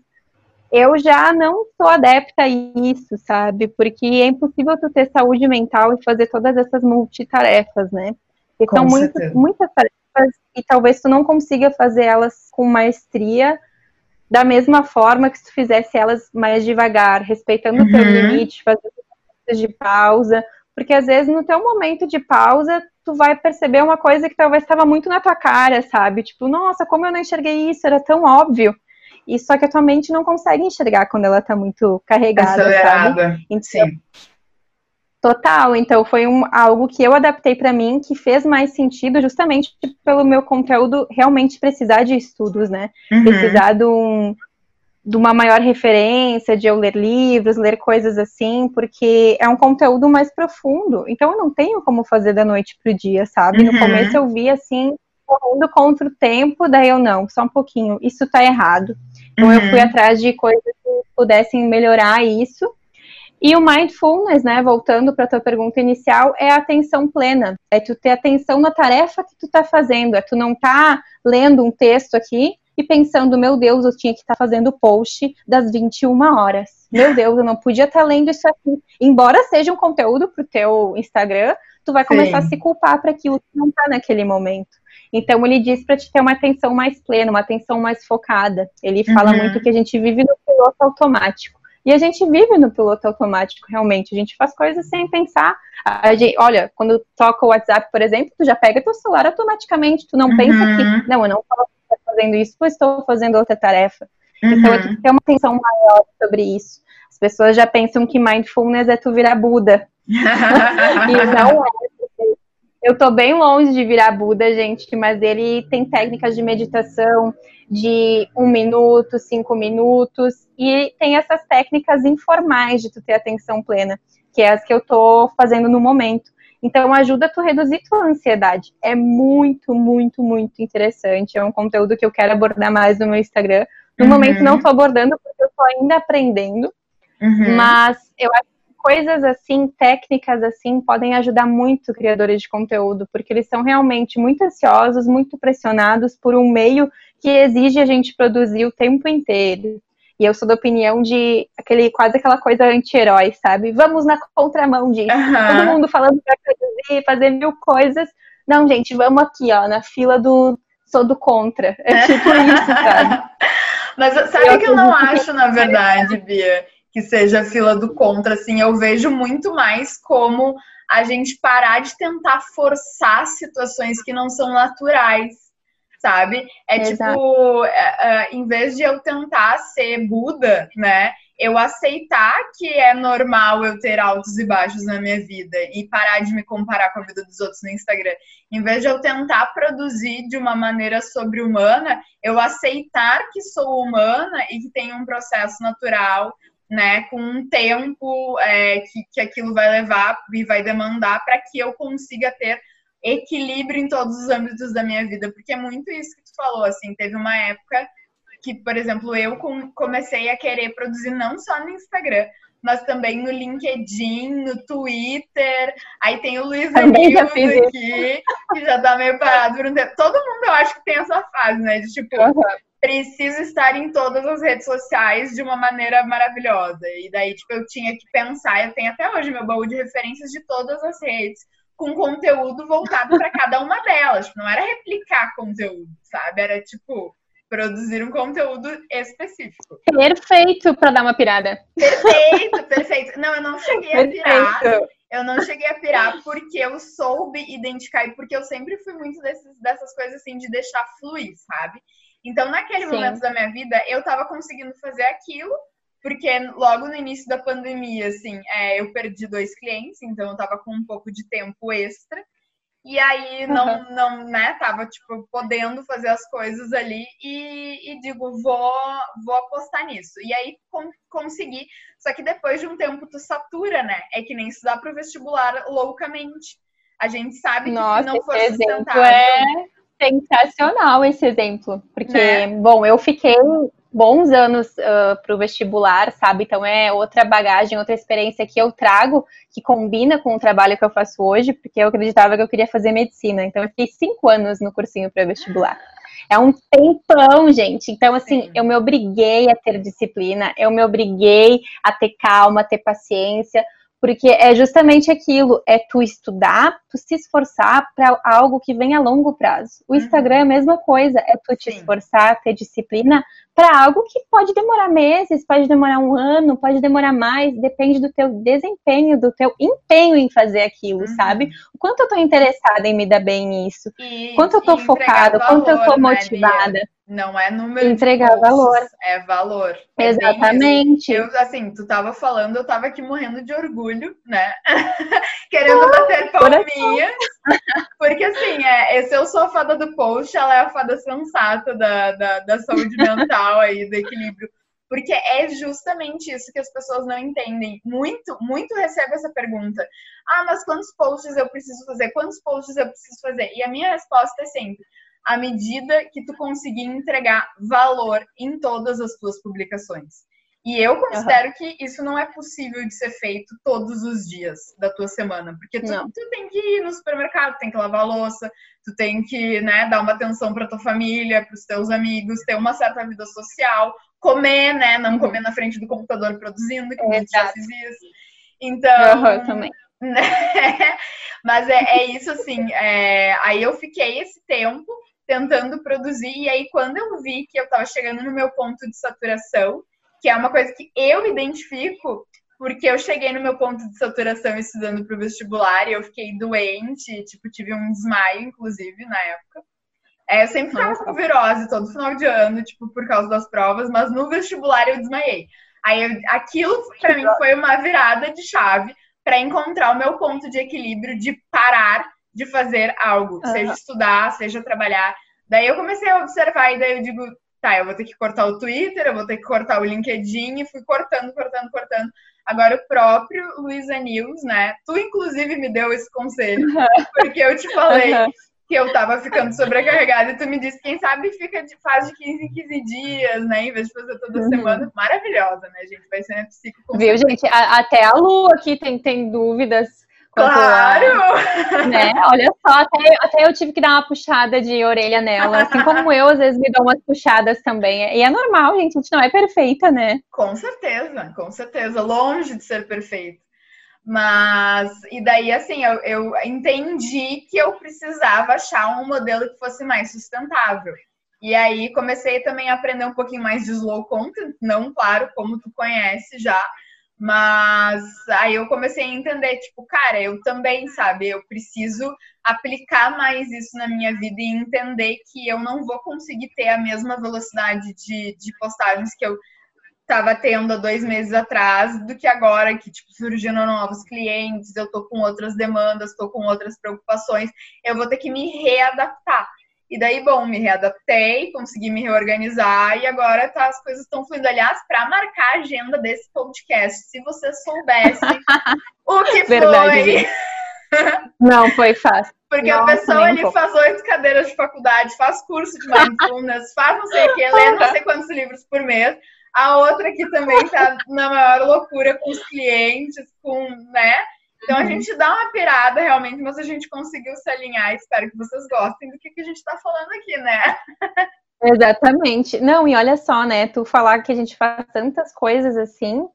Speaker 2: Eu já não sou adepta a isso, sabe? Porque é impossível tu ter saúde mental e fazer todas essas multitarefas, né? Porque são muito, muitas tarefas e talvez tu não consiga fazer elas com maestria da mesma forma que se tu fizesse elas mais devagar, respeitando o teu uhum. limite, fazendo de pausa, porque às vezes no teu momento de pausa tu vai perceber uma coisa que talvez estava muito na tua cara, sabe? Tipo, nossa, como eu não enxerguei isso, era tão óbvio. E só que a tua mente não consegue enxergar quando ela tá muito carregada, Acelerada. Então, Sim. Total, então foi um, algo que eu adaptei para mim que fez mais sentido justamente pelo meu conteúdo realmente precisar de estudos, né? Uhum. Precisar de um, de uma maior referência, de eu ler livros, ler coisas assim, porque é um conteúdo mais profundo. Então eu não tenho como fazer da noite pro dia, sabe? Uhum. No começo eu vi assim, correndo contra o tempo, daí eu não, só um pouquinho, isso tá errado. Então uhum. eu fui uhum. atrás de coisas que pudessem melhorar isso. E o mindfulness, né, voltando para a tua pergunta inicial, é a atenção plena. É tu ter atenção na tarefa que tu tá fazendo, é tu não tá lendo um texto aqui e pensando, meu Deus, eu tinha que estar tá fazendo post das 21 horas. Meu Deus, eu não podia estar tá lendo isso aqui. Embora seja um conteúdo para o teu Instagram, tu vai começar Sim. a se culpar para aquilo que não está naquele momento. Então ele diz para te ter uma atenção mais plena, uma atenção mais focada. Ele fala uhum. muito que a gente vive no piloto automático. E a gente vive no piloto automático, realmente. A gente faz coisas sem pensar. Gente, olha, quando toca o WhatsApp, por exemplo, tu já pega teu celular automaticamente. Tu não uhum. pensa que, não, eu não falo fazendo isso, pois estou fazendo outra tarefa. Uhum. Então, tenho que ter uma atenção maior sobre isso. As pessoas já pensam que mindfulness é tu virar Buda. e não é. Eu tô bem longe de virar Buda, gente, mas ele tem técnicas de meditação de um minuto, cinco minutos, e tem essas técnicas informais de tu ter atenção plena, que é as que eu tô fazendo no momento. Então ajuda tu reduzir tua ansiedade. É muito, muito, muito interessante. É um conteúdo que eu quero abordar mais no meu Instagram. No uhum. momento não estou abordando porque eu estou ainda aprendendo. Uhum. Mas eu acho coisas assim, técnicas assim, podem ajudar muito criadores de conteúdo, porque eles são realmente muito ansiosos, muito pressionados por um meio que exige a gente produzir o tempo inteiro. E eu sou da opinião de aquele, quase aquela coisa anti-herói, sabe? Vamos na contramão disso. Uhum. Todo mundo falando pra produzir, fazer mil coisas. Não, gente, vamos aqui, ó, na fila do sou do contra. É tipo isso, sabe?
Speaker 1: Mas sabe eu que eu não acho, na verdade, Bia, que seja a fila do contra, assim, eu vejo muito mais como a gente parar de tentar forçar situações que não são naturais sabe? É Exato. tipo, é, é, em vez de eu tentar ser Buda, né? Eu aceitar que é normal eu ter altos e baixos na minha vida e parar de me comparar com a vida dos outros no Instagram. Em vez de eu tentar produzir de uma maneira sobre-humana, eu aceitar que sou humana e que tem um processo natural né, com um tempo é, que, que aquilo vai levar e vai demandar para que eu consiga ter equilíbrio em todos os âmbitos da minha vida, porque é muito isso que tu falou, assim, teve uma época que, por exemplo, eu comecei a querer produzir não só no Instagram, mas também no LinkedIn, no Twitter. Aí tem o Luiz News aqui, que já tá meio parado por um tempo. Todo mundo eu acho que tem essa fase, né? De tipo, uhum. Preciso estar em todas as redes sociais de uma maneira maravilhosa. E daí, tipo, eu tinha que pensar, eu tenho até hoje meu baú de referências de todas as redes com conteúdo voltado para cada uma delas. Tipo, não era replicar conteúdo, sabe? Era tipo, produzir um conteúdo específico.
Speaker 2: Perfeito para dar uma pirada.
Speaker 1: Perfeito, perfeito. Não, eu não cheguei a pirar. Eu não cheguei a pirar porque eu soube identificar e porque eu sempre fui muito desses, dessas coisas assim de deixar fluir, sabe? Então, naquele Sim. momento da minha vida, eu tava conseguindo fazer aquilo, porque logo no início da pandemia, assim, é, eu perdi dois clientes, então eu tava com um pouco de tempo extra. E aí não, uhum. não, né, tava, tipo, podendo fazer as coisas ali e, e digo, vou, vou apostar nisso. E aí com, consegui. Só que depois de um tempo tu satura, né? É que nem estudar pro vestibular loucamente. A gente sabe que
Speaker 2: Nossa,
Speaker 1: se não for
Speaker 2: sustentável... É sensacional esse exemplo. Porque, né? bom, eu fiquei bons anos uh, para o vestibular, sabe? Então é outra bagagem, outra experiência que eu trago, que combina com o trabalho que eu faço hoje, porque eu acreditava que eu queria fazer medicina. Então eu fiquei cinco anos no cursinho para vestibular. É um tempão, gente. Então, assim, Sim. eu me obriguei a ter disciplina, eu me obriguei a ter calma, a ter paciência, porque é justamente aquilo, é tu estudar, tu se esforçar para algo que vem a longo prazo. O uhum. Instagram é a mesma coisa, é tu te Sim. esforçar, ter disciplina para algo que pode demorar meses, pode demorar um ano, pode demorar mais, depende do teu desempenho, do teu empenho em fazer aquilo, uhum. sabe? O quanto eu tô interessada em me dar bem nisso, e, quanto eu tô focada, quanto eu tô né, motivada.
Speaker 1: Não é número
Speaker 2: Entregar valor.
Speaker 1: É valor. É
Speaker 2: Exatamente.
Speaker 1: Eu, assim, tu tava falando, eu tava aqui morrendo de orgulho, né? Querendo bater palminhas. Porque, assim, é, esse eu sou a fada do post, ela é a fada sensata da, da, da saúde mental aí, do equilíbrio. Porque é justamente isso que as pessoas não entendem. Muito, muito recebo essa pergunta. Ah, mas quantos posts eu preciso fazer? Quantos posts eu preciso fazer? E a minha resposta é sempre: à medida que tu conseguir entregar valor em todas as tuas publicações. E eu considero uhum. que isso não é possível de ser feito todos os dias da tua semana, porque tu, tu, tem que ir no supermercado, tem que lavar a louça, tu tem que né, dar uma atenção para tua família, para os teus amigos, ter uma certa vida social, comer, né, não comer na frente do computador produzindo, que eu já fiz isso. Então,
Speaker 2: uhum, também.
Speaker 1: Né? Mas é, é isso assim. É, aí eu fiquei esse tempo tentando produzir. E aí, quando eu vi que eu estava chegando no meu ponto de saturação, que é uma coisa que eu identifico, porque eu cheguei no meu ponto de saturação estudando para o vestibular e eu fiquei doente, tipo, tive um desmaio, inclusive, na época. É, eu sempre ficava com virose todo final de ano, tipo, por causa das provas, mas no vestibular eu desmaiei. Aí eu, aquilo para mim foi uma virada de chave para encontrar o meu ponto de equilíbrio de parar de fazer algo, uhum. seja estudar, seja trabalhar. Daí eu comecei a observar e daí eu digo, tá, eu vou ter que cortar o Twitter, eu vou ter que cortar o LinkedIn e fui cortando, cortando, cortando. Agora o próprio Luiza News, né? Tu inclusive me deu esse conselho, porque eu te falei que eu tava ficando sobrecarregada e tu me disse, quem sabe fica de faz de 15 em 15 dias, né? Em vez de fazer toda uhum. semana. Maravilhosa, né, gente? Vai ser psico.
Speaker 2: Viu, gente? A, até a Lu aqui tem, tem dúvidas
Speaker 1: Claro!
Speaker 2: Né? Olha só, até, até, eu tive que dar uma puxada de orelha nela, assim como eu às vezes me dou umas puxadas também. E é normal, gente, a gente não é perfeita, né?
Speaker 1: Com certeza, com certeza, longe de ser perfeito. Mas, e daí, assim, eu, eu entendi que eu precisava achar um modelo que fosse mais sustentável. E aí comecei também a aprender um pouquinho mais de slow content, não, claro, como tu conhece já, mas aí eu comecei a entender, tipo, cara, eu também, sabe, eu preciso aplicar mais isso na minha vida e entender que eu não vou conseguir ter a mesma velocidade de, de postagens que eu estava tendo há dois meses atrás do que agora, que, tipo, surgindo novos clientes, eu tô com outras demandas, tô com outras preocupações, eu vou ter que me readaptar. E daí, bom, me readaptei, consegui me reorganizar e agora tá, as coisas estão fluindo. Aliás, para marcar a agenda desse podcast, se você soubesse o que Verdade,
Speaker 2: foi. Não foi fácil.
Speaker 1: Porque Nossa, a pessoa ali um faz oito cadeiras de faculdade, faz curso de mindfulness, faz não sei o que, lê não sei quantos livros por mês. A outra que também tá na maior loucura com os clientes, com, né? Então a uhum. gente dá uma pirada realmente, mas a gente conseguiu se alinhar. Espero que vocês gostem do que, que a gente está falando aqui, né?
Speaker 2: Exatamente. Não, e olha só, né? Tu falar que a gente faz tantas coisas assim,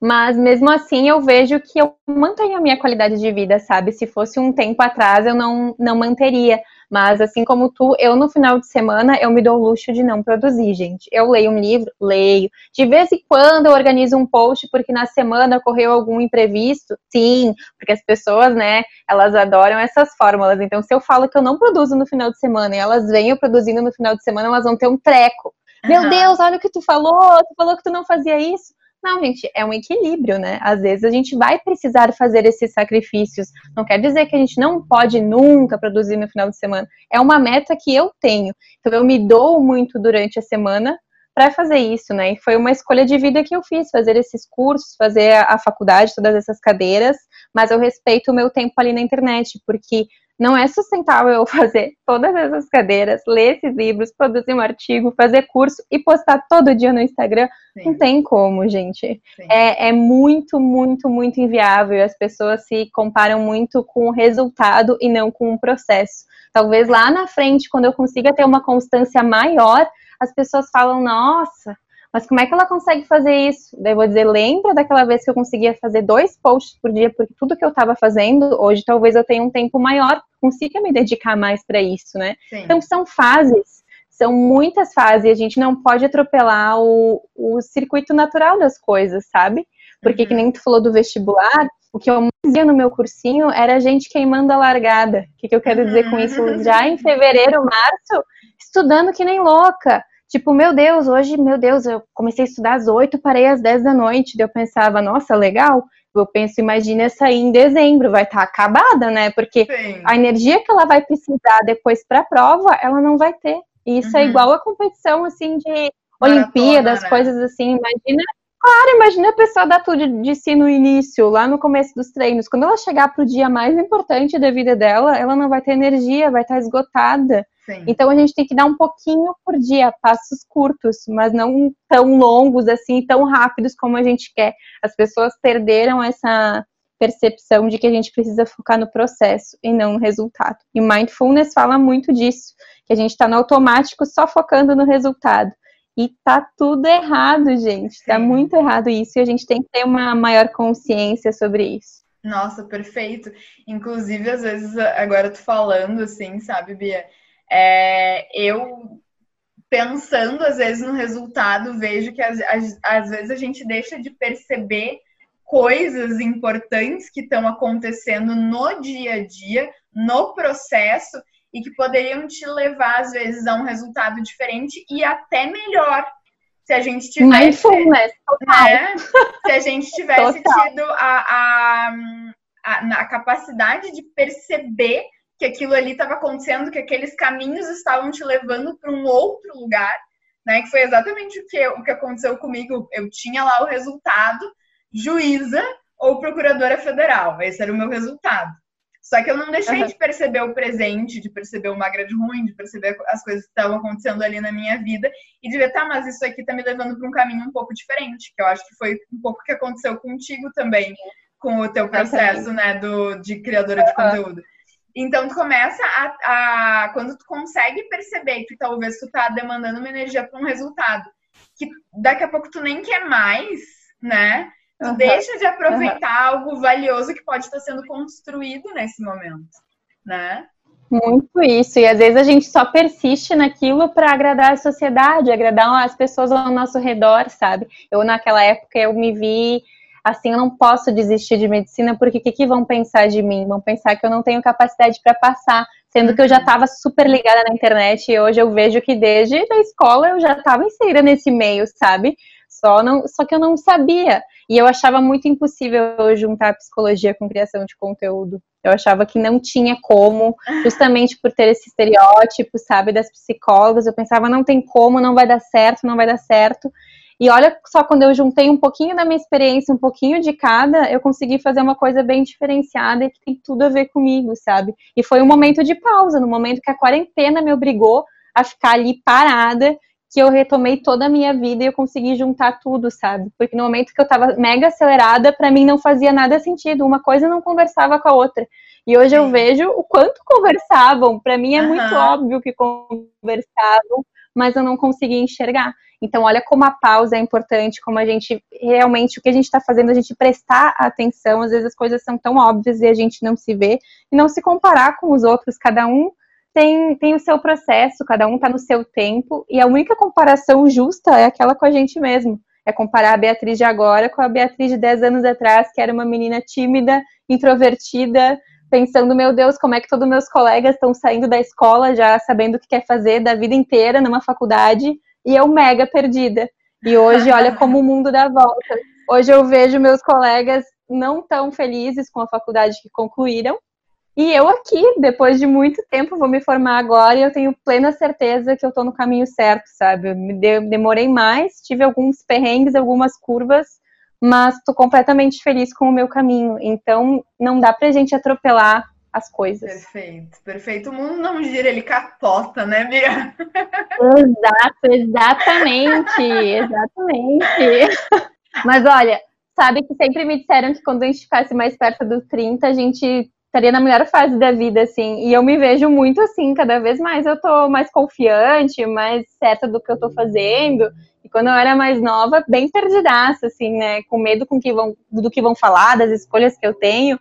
Speaker 2: mas mesmo assim eu vejo que eu mantenho a minha qualidade de vida, sabe? Se fosse um tempo atrás, eu não, não manteria. Mas assim como tu, eu no final de semana eu me dou o luxo de não produzir, gente. Eu leio um livro, leio. De vez em quando eu organizo um post porque na semana ocorreu algum imprevisto. Sim, porque as pessoas, né, elas adoram essas fórmulas. Então, se eu falo que eu não produzo no final de semana e elas vêm eu produzindo no final de semana, elas vão ter um treco. Uhum. Meu Deus, olha o que tu falou, tu falou que tu não fazia isso. Não, gente, é um equilíbrio, né? Às vezes a gente vai precisar fazer esses sacrifícios. Não quer dizer que a gente não pode nunca produzir no final de semana. É uma meta que eu tenho. Então eu me dou muito durante a semana para fazer isso, né? E foi uma escolha de vida que eu fiz, fazer esses cursos, fazer a faculdade, todas essas cadeiras, mas eu respeito o meu tempo ali na internet, porque não é sustentável eu fazer todas essas cadeiras, ler esses livros, produzir um artigo, fazer curso e postar todo dia no Instagram. Sim. Não tem como, gente. É, é, muito, muito, muito inviável. As pessoas se comparam muito com o resultado e não com o processo. Talvez lá na frente, quando eu consiga ter uma constância maior, as pessoas falam: nossa, mas como é que ela consegue fazer isso? Daí eu vou dizer, lembra daquela vez que eu conseguia fazer dois posts por dia, porque tudo que eu estava fazendo, hoje talvez eu tenha um tempo maior, consiga me dedicar mais para isso, né? Sim. Então são fases, são muitas fases, a gente não pode atropelar o, o circuito natural das coisas, sabe? Porque uhum. que nem tu falou do vestibular, o que eu mais via no meu cursinho era a gente queimando a largada. O que, que eu quero dizer com isso? Uhum. Já em fevereiro, março, estudando que nem louca Tipo, meu Deus, hoje, meu Deus, eu comecei a estudar às 8, parei às 10 da noite. eu pensava, nossa, legal. Eu penso, imagina sair em dezembro, vai estar tá acabada, né? Porque Sim. a energia que ela vai precisar depois para a prova, ela não vai ter. E isso é uhum. é igual a competição, assim, de Olimpíadas, né? coisas assim. Imagina Claro, imagina a pessoa dar tudo de si no início, lá no começo dos treinos. Quando ela chegar para o dia mais importante da vida dela, ela não vai ter energia, vai estar esgotada. Sim. Então a gente tem que dar um pouquinho por dia, passos curtos, mas não tão longos assim, tão rápidos como a gente quer. As pessoas perderam essa percepção de que a gente precisa focar no processo e não no resultado. E mindfulness fala muito disso, que a gente está no automático só focando no resultado. E tá tudo errado, gente. Tá Sim. Muito errado isso e a gente tem que ter uma maior consciência sobre isso.
Speaker 1: Nossa, perfeito. Inclusive, às vezes, agora tu falando assim, sabe, Bia? É, eu pensando às vezes no resultado, vejo que às, às, às vezes a gente deixa de perceber coisas importantes que estão acontecendo no dia a dia, no processo, e que poderiam te levar, às vezes, a um resultado diferente e até melhor. Se a gente tivesse. Né? Se a gente tivesse tido a, a, a, a capacidade de perceber que aquilo ali estava acontecendo, que aqueles caminhos estavam te levando para um outro lugar, né? Que foi exatamente o que, o que aconteceu comigo. Eu tinha lá o resultado, juíza ou procuradora federal. Esse era o meu resultado. Só que eu não deixei uhum. de perceber o presente, de perceber o magra de ruim, de perceber as coisas que estavam acontecendo ali na minha vida e de ver, tá, mas isso aqui tá me levando para um caminho um pouco diferente, que eu acho que foi um pouco o que aconteceu contigo também, com o teu processo, né, do, de criadora de conteúdo. Então, tu começa a, a, Quando tu consegue perceber que talvez tu tá demandando uma energia para um resultado que daqui a pouco tu nem quer mais, né? Tu uhum. deixa de aproveitar uhum. algo valioso que pode estar sendo construído nesse momento, né?
Speaker 2: Muito isso, e às vezes a gente só persiste naquilo para agradar a sociedade, agradar as pessoas ao nosso redor, sabe? Eu naquela época eu me vi assim, eu não posso desistir de medicina porque o que, que vão pensar de mim? Vão pensar que eu não tenho capacidade para passar, sendo que eu já estava super ligada na internet e hoje eu vejo que desde a escola eu já estava inserida nesse meio, sabe? Só, não, só que eu não sabia. E eu achava muito impossível juntar psicologia com criação de conteúdo. Eu achava que não tinha como, justamente por ter esse estereótipo, sabe, das psicólogas. Eu pensava, não tem como, não vai dar certo, não vai dar certo. E olha só, quando eu juntei um pouquinho da minha experiência, um pouquinho de cada, eu consegui fazer uma coisa bem diferenciada e que tem tudo a ver comigo, sabe? E foi um momento de pausa, no momento que a quarentena me obrigou a ficar ali parada que eu retomei toda a minha vida e eu consegui juntar tudo, sabe? Porque no momento que eu tava mega acelerada, para mim não fazia nada sentido, uma coisa não conversava com a outra. E hoje eu vejo o quanto conversavam. Para mim é uhum. muito óbvio que conversavam, mas eu não conseguia enxergar. Então, olha como a pausa é importante, como a gente realmente, o que a gente está fazendo, a gente prestar atenção. Às vezes as coisas são tão óbvias e a gente não se vê, e não se comparar com os outros, cada um tem, tem o seu processo, cada um está no seu tempo, e a única comparação justa é aquela com a gente mesmo. É comparar a Beatriz de agora com a Beatriz de 10 anos atrás, que era uma menina tímida, introvertida, pensando, meu Deus, como é que todos meus colegas estão saindo da escola já sabendo o que quer fazer da vida inteira numa faculdade, e eu mega perdida. E hoje, olha como o mundo dá volta. Hoje eu vejo meus colegas não tão felizes com a faculdade que concluíram, e eu aqui, depois de muito tempo, vou me formar agora e eu tenho plena certeza que eu estou no caminho certo, sabe? Eu demorei mais, tive alguns perrengues, algumas curvas, mas estou completamente feliz com o meu caminho. Então, não dá pra gente atropelar as coisas.
Speaker 1: Perfeito, perfeito. O mundo não gira, ele capota, né, Bia?
Speaker 2: Exato, exatamente, exatamente. Mas olha, sabe que sempre me disseram que quando a gente ficasse mais perto dos 30, a gente estaria na melhor fase da vida, assim. E eu me vejo muito assim, cada vez mais eu tô mais confiante, mais certa do que eu tô fazendo. E quando eu era mais nova, bem perdidaça, assim, né? Com medo com que vão, do que vão falar, das escolhas que eu tenho.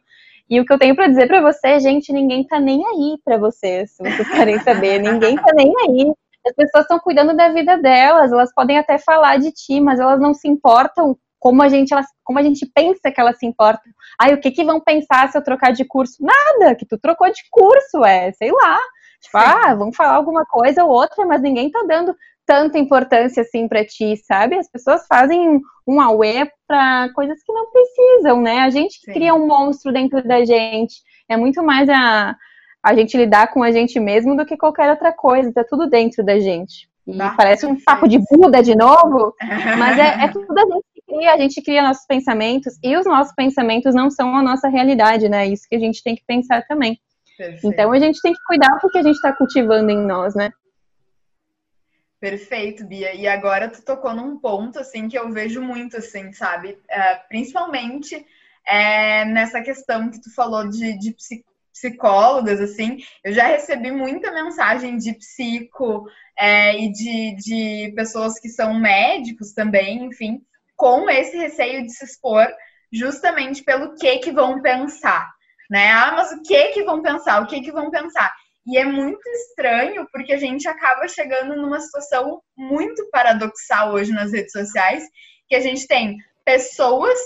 Speaker 2: E o que eu tenho para dizer para você, gente, ninguém tá nem aí para vocês, se vocês querem saber. ninguém tá nem aí. As pessoas estão cuidando da vida delas, elas podem até falar de ti, mas elas não se importam como a gente, elas, como a gente pensa que elas se importam. Ai, o que que vão pensar se eu trocar de curso? Nada, que tu trocou de curso, é, sei lá. Tipo, Sim. ah, vamos falar alguma coisa ou outra, mas ninguém tá dando tanta importância assim para ti, sabe? As pessoas fazem um auê para coisas que não precisam, né? A gente que cria um monstro dentro da gente. É muito mais a, a gente lidar com a gente mesmo do que qualquer outra coisa, tá tudo dentro da gente. E parece um papo de Buda de novo, mas é, é tudo a gente cria, a gente cria nossos pensamentos, e os nossos pensamentos não são a nossa realidade, né? Isso que a gente tem que pensar também. Perfeito. Então a gente tem que cuidar do que a gente está cultivando em nós, né?
Speaker 1: Perfeito, Bia. E agora tu tocou num ponto assim que eu vejo muito, assim, sabe? É, principalmente é, nessa questão que tu falou de, de psicólogas, assim, eu já recebi muita mensagem de psico é, e de, de pessoas que são médicos também, enfim, com esse receio de se expor justamente pelo que que vão pensar, né? Ah, mas o que que vão pensar? O que que vão pensar? E é muito estranho porque a gente acaba chegando numa situação muito paradoxal hoje nas redes sociais, que a gente tem pessoas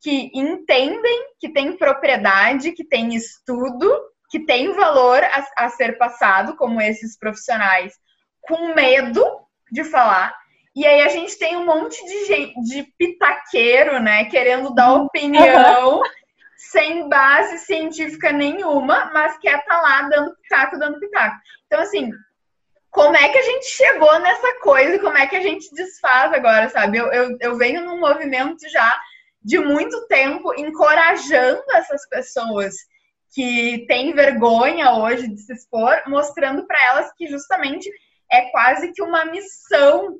Speaker 1: que entendem que tem propriedade, que tem estudo, que tem valor a, a ser passado, como esses profissionais, com medo de falar, e aí a gente tem um monte de gente, de pitaqueiro, né, querendo dar uhum. opinião sem base científica nenhuma, mas quer estar tá lá dando pitaco, dando pitaco. Então, assim, como é que a gente chegou nessa coisa e como é que a gente desfaz agora, sabe? Eu, eu, eu venho num movimento já de muito tempo encorajando essas pessoas que têm vergonha hoje de se expor, mostrando para elas que justamente é quase que uma missão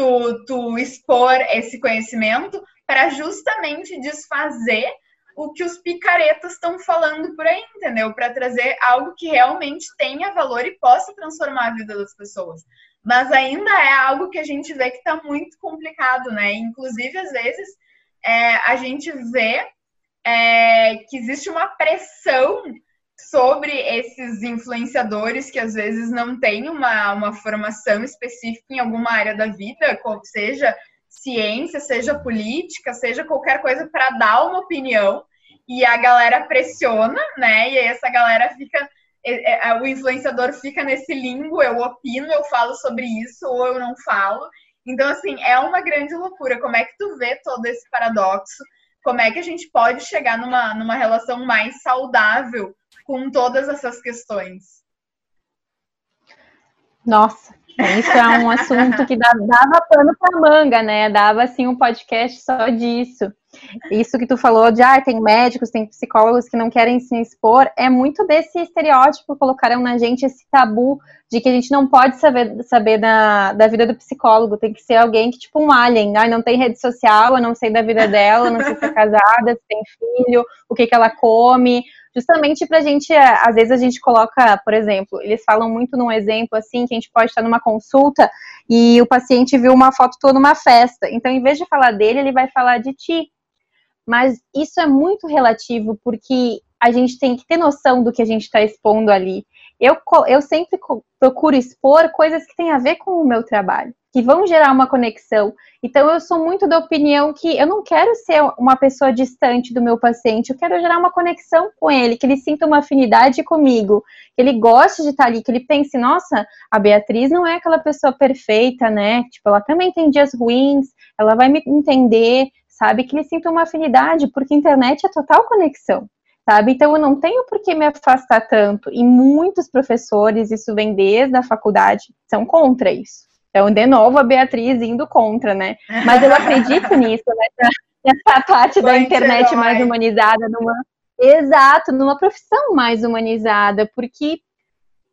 Speaker 1: tu, tu expor esse conhecimento para justamente desfazer o que os picaretas estão falando por aí, entendeu? Para trazer algo que realmente tenha valor e possa transformar a vida das pessoas. Mas ainda é algo que a gente vê que está muito complicado, né? Inclusive, às vezes, é, a gente vê é, que existe uma pressão sobre esses influenciadores que às vezes não têm uma, uma formação específica em alguma área da vida, seja ciência, seja política, seja qualquer coisa para dar uma opinião e a galera pressiona, né? E aí essa galera fica, o influenciador fica nesse limbo, eu opino, eu falo sobre isso ou eu não falo. Então assim, é uma grande loucura. Como é que tu vê todo esse paradoxo? Como é que a gente pode chegar numa, numa relação mais saudável com todas essas questões?
Speaker 2: Nossa, isso é um assunto que dava, pano para manga, né? Dava assim um podcast só disso. Isso que tu falou de ah, tem médicos, tem psicólogos que não querem se expor, é muito desse estereótipo colocaram na gente esse tabu de que a gente não pode saber, saber da, da vida do psicólogo, tem que ser alguém que, tipo, um alien, ah, não tem rede social, eu não sei da vida dela, não sei se é casada, se tem filho, o que, que ela come, justamente para a gente, é, às vezes a gente coloca, por exemplo, eles falam muito num exemplo assim, que a gente pode estar numa consulta e o paciente viu uma foto tua numa festa. Então, em vez de falar dele, ele vai falar de ti. Mas isso é muito relativo, porque a gente tem que ter noção do que a gente está expondo ali. Eu, eu sempre procuro expor coisas que têm a ver com o meu trabalho, que vão gerar uma conexão. Então, eu sou muito da opinião que eu não quero ser uma pessoa distante do meu paciente, eu quero gerar uma conexão com ele, que ele sinta uma afinidade comigo, que ele goste de estar ali, que ele pense, nossa, a Beatriz não é aquela pessoa perfeita, né? Tipo, ela também tem dias ruins, ela vai me entender, sabe? Que ele sinta uma afinidade, porque internet é total conexão sabe? Então eu não tenho por que me afastar tanto. E muitos professores, isso vem desde a faculdade, são contra isso. Então, de novo, a Beatriz indo contra, né? Mas eu acredito nisso, nessa, nessa parte da internet mais humanizada, numa. Exato, numa profissão mais humanizada, porque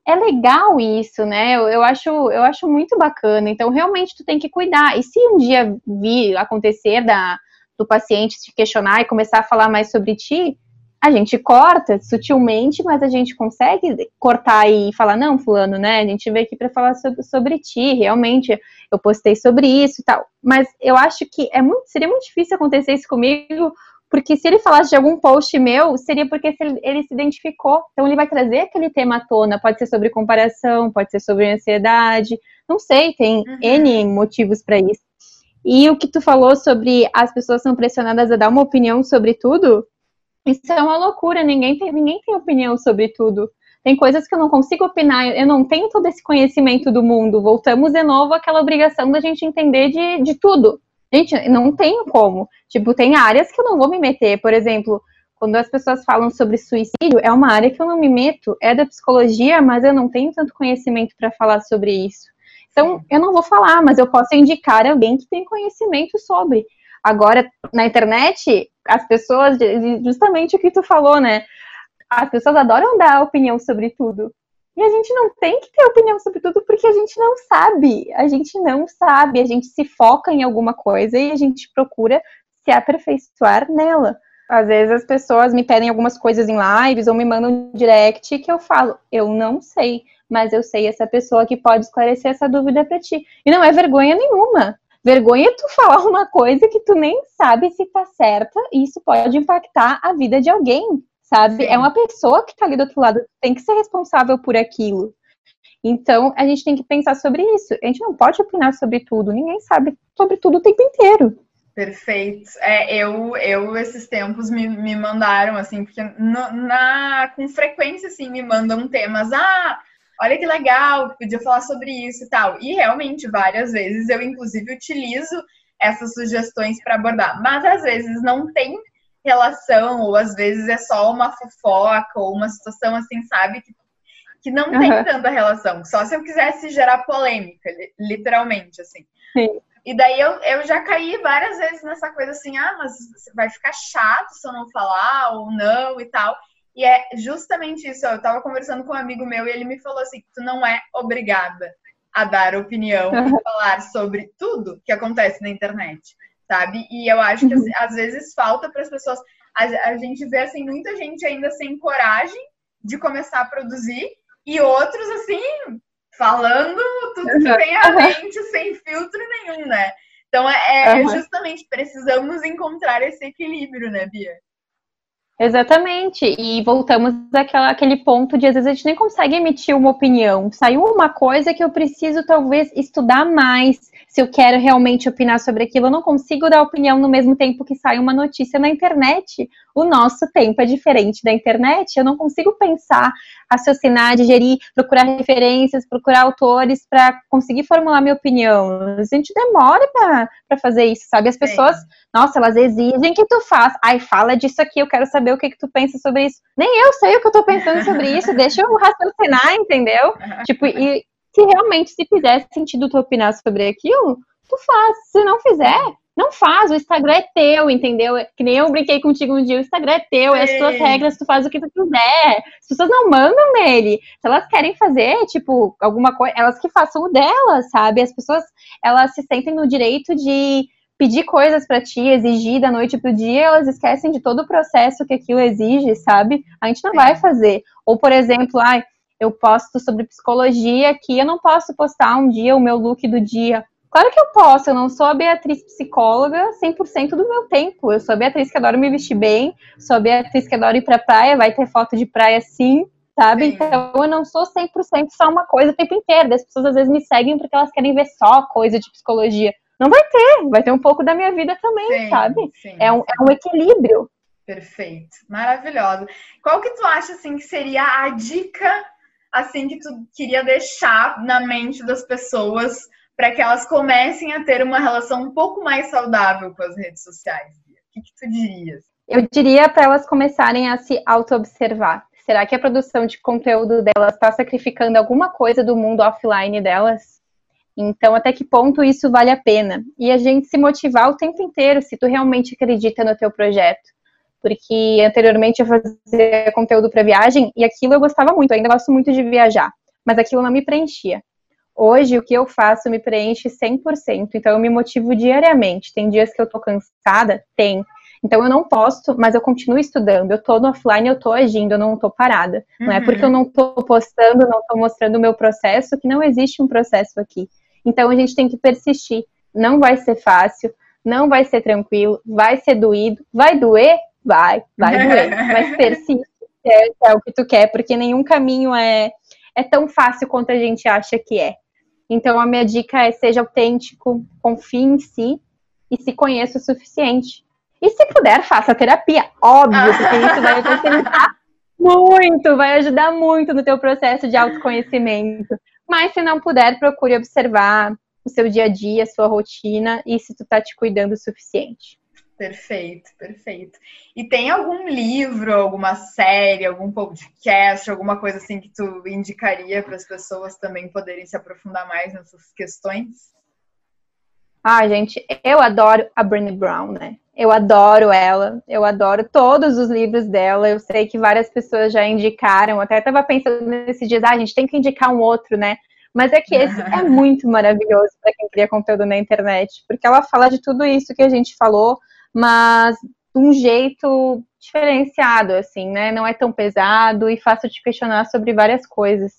Speaker 2: é legal isso, né? Eu, eu, acho, eu acho muito bacana. Então, realmente, tu tem que cuidar. E se um dia vir acontecer da, do paciente te questionar e começar a falar mais sobre ti, a gente corta sutilmente, mas a gente consegue cortar e falar, não, fulano, né? A gente veio aqui para falar sobre, sobre, ti, realmente, eu postei sobre isso e tal. Mas eu acho que é muito, seria muito difícil acontecer isso comigo, porque se ele falasse de algum post meu, seria porque ele, se identificou. Então ele vai trazer aquele tema à tona. Pode ser sobre comparação, pode ser sobre ansiedade, não sei, tem uhum. N motivos para isso. E o que tu falou sobre as pessoas são pressionadas a dar uma opinião sobre tudo, isso é uma loucura, ninguém tem, ninguém tem opinião sobre tudo. Tem coisas que eu não consigo opinar, eu não tenho todo esse conhecimento do mundo. Voltamos de novo àquela obrigação da gente entender de, de tudo. Gente, não tenho como. Tipo, tem áreas que eu não vou me meter. Por exemplo, quando as pessoas falam sobre suicídio, é uma área que eu não me meto. É da psicologia, mas eu não tenho tanto conhecimento para falar sobre isso. Então, eu não vou falar, mas eu posso indicar alguém que tem conhecimento sobre. Agora, na internet, as pessoas, justamente o que tu falou, né? As pessoas adoram dar opinião sobre tudo. E a gente não tem que ter opinião sobre tudo porque a gente não sabe. A gente não sabe. A gente se foca em alguma coisa e a gente procura se aperfeiçoar nela. Às vezes as pessoas me pedem algumas coisas em lives ou me mandam um direct que eu falo, eu não sei, mas eu sei essa pessoa que pode esclarecer essa dúvida para ti. E não é vergonha nenhuma. Vergonha é tu falar uma coisa que tu nem sabe se tá certa e isso pode impactar a vida de alguém, sabe? É uma pessoa que tá ali do outro lado, tem que ser responsável por aquilo. Então, a gente tem que pensar sobre isso. A gente não pode opinar sobre tudo, ninguém sabe sobre tudo o tempo inteiro.
Speaker 1: Perfeito. É, eu, eu esses tempos me, me mandaram, assim, porque no, na, com frequência, assim, me mandam temas. Ah, olha que legal, podia falar sobre isso e tal. E realmente, várias vezes eu, inclusive, utilizo essas sugestões para abordar, mas às vezes não tem relação, ou às vezes é só uma fofoca, ou uma situação assim, sabe, que, que não tem uhum. tanta relação. Só se eu quisesse gerar polêmica, literalmente, assim. Sim. E daí eu, eu já caí várias vezes nessa coisa assim, ah, mas vai ficar chato se eu não falar ou não e tal. E é justamente isso. Eu tava conversando com um amigo meu e ele me falou assim: tu não é obrigada a dar opinião e falar sobre tudo que acontece na internet, sabe? E eu acho que assim, às vezes falta para as pessoas. A, a gente vê assim muita gente ainda sem coragem de começar a produzir e outros assim falando tudo que vem à mente sem filtro nenhum, né? Então é, é justamente precisamos encontrar esse equilíbrio, né, Bia?
Speaker 2: Exatamente. E voltamos àquela, àquele ponto de às vezes a gente nem consegue emitir uma opinião. Saiu uma coisa que eu preciso talvez estudar mais. Se eu quero realmente opinar sobre aquilo, eu não consigo dar opinião no mesmo tempo que sai uma notícia na internet. O nosso tempo é diferente da internet. Eu não consigo pensar, raciocinar, digerir, procurar referências, procurar autores para conseguir formular minha opinião. A gente demora para fazer isso, sabe? As pessoas, Sim. nossa, elas exigem que tu faça. Ai, fala disso aqui, eu quero saber o que, que tu pensa sobre isso. Nem eu sei o que eu tô pensando sobre isso, deixa eu raciocinar, entendeu? tipo, e se realmente se fizer sentido tu opinar sobre aquilo, tu faz. Se não fizer, não faz, o Instagram é teu, entendeu? Que nem eu brinquei contigo um dia, o Instagram é teu, é as tuas regras, tu faz o que tu quiser. As pessoas não mandam nele. Se elas querem fazer, tipo, alguma coisa, elas que façam o delas, sabe? As pessoas, elas se sentem no direito de pedir coisas para ti, exigir da noite pro dia, elas esquecem de todo o processo que aquilo exige, sabe? A gente não vai fazer. Ou, por exemplo, ai, eu posto sobre psicologia aqui, eu não posso postar um dia o meu look do dia Claro que eu posso, eu não sou a Beatriz psicóloga 100% do meu tempo. Eu sou a Beatriz que adora me vestir bem, sou a Beatriz que adora ir pra praia, vai ter foto de praia sim, sabe? Sim. Então eu não sou 100% só uma coisa o tempo inteiro. As pessoas às vezes me seguem porque elas querem ver só coisa de psicologia. Não vai ter, vai ter um pouco da minha vida também, sim, sabe? Sim, é, um, é um equilíbrio.
Speaker 1: Perfeito, maravilhoso. Qual que tu acha assim que seria a dica assim que tu queria deixar na mente das pessoas para que elas comecem a ter uma relação um pouco mais saudável com as redes sociais? O que, que tu dirias?
Speaker 2: Eu diria para elas começarem a se auto-observar. Será que a produção de conteúdo delas está sacrificando alguma coisa do mundo offline delas? Então, até que ponto isso vale a pena? E a gente se motivar o tempo inteiro, se tu realmente acredita no teu projeto. Porque anteriormente eu fazia conteúdo para viagem e aquilo eu gostava muito, eu ainda gosto muito de viajar, mas aquilo não me preenchia. Hoje, o que eu faço me preenche 100%, então eu me motivo diariamente. Tem dias que eu tô cansada? Tem. Então eu não posto, mas eu continuo estudando. Eu tô no offline, eu tô agindo, eu não tô parada. Uhum. Não é porque eu não tô postando, não tô mostrando o meu processo, que não existe um processo aqui. Então a gente tem que persistir. Não vai ser fácil, não vai ser tranquilo, vai ser doído, vai doer, vai, vai doer, mas persiste, é, é o que tu quer, porque nenhum caminho é, é tão fácil quanto a gente acha que é. Então, a minha dica é seja autêntico, confie em si e se conheça o suficiente. E se puder, faça terapia. Óbvio, porque isso vai facilitar muito, vai ajudar muito no teu processo de autoconhecimento. Mas se não puder, procure observar o seu dia a dia, a sua rotina e se tu tá te cuidando o suficiente.
Speaker 1: Perfeito, perfeito. E tem algum livro, alguma série, algum podcast, alguma coisa assim que tu indicaria para as pessoas também poderem se aprofundar mais nessas questões?
Speaker 2: Ah, gente, eu adoro a Brené Brown, né? Eu adoro ela, eu adoro todos os livros dela. Eu sei que várias pessoas já indicaram, até estava pensando nesses dias, ah, a gente tem que indicar um outro, né? Mas é que esse é muito maravilhoso para quem cria conteúdo na internet, porque ela fala de tudo isso que a gente falou, mas de um jeito diferenciado, assim, né? Não é tão pesado e fácil de questionar sobre várias coisas.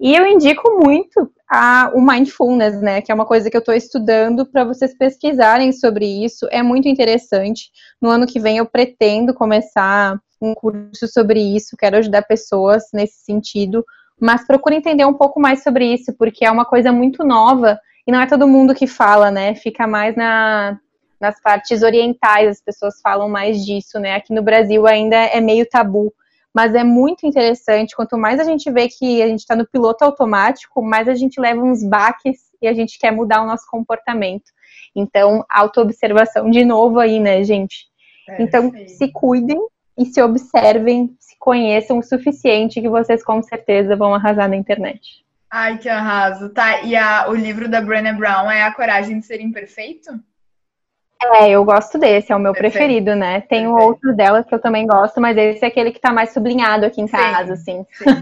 Speaker 2: E eu indico muito a, o mindfulness, né? Que é uma coisa que eu estou estudando para vocês pesquisarem sobre isso. É muito interessante. No ano que vem eu pretendo começar um curso sobre isso. Quero ajudar pessoas nesse sentido. Mas procure entender um pouco mais sobre isso, porque é uma coisa muito nova e não é todo mundo que fala, né? Fica mais na, nas partes orientais as pessoas falam mais disso, né? Aqui no Brasil ainda é meio tabu, mas é muito interessante. Quanto mais a gente vê que a gente está no piloto automático, mais a gente leva uns baques e a gente quer mudar o nosso comportamento. Então, autoobservação de novo aí, né, gente? É, então, sim. se cuidem e se observem, se conheçam o suficiente que vocês com certeza vão arrasar na internet.
Speaker 1: Ai, que arraso. Tá, e a, o livro da Brené Brown é A Coragem de Ser Imperfeito?
Speaker 2: É, eu gosto desse, é o meu Perfeito. preferido, né? Tem um outro dela que eu também gosto, mas esse é aquele que tá mais sublinhado aqui em casa, sim, assim. Sim.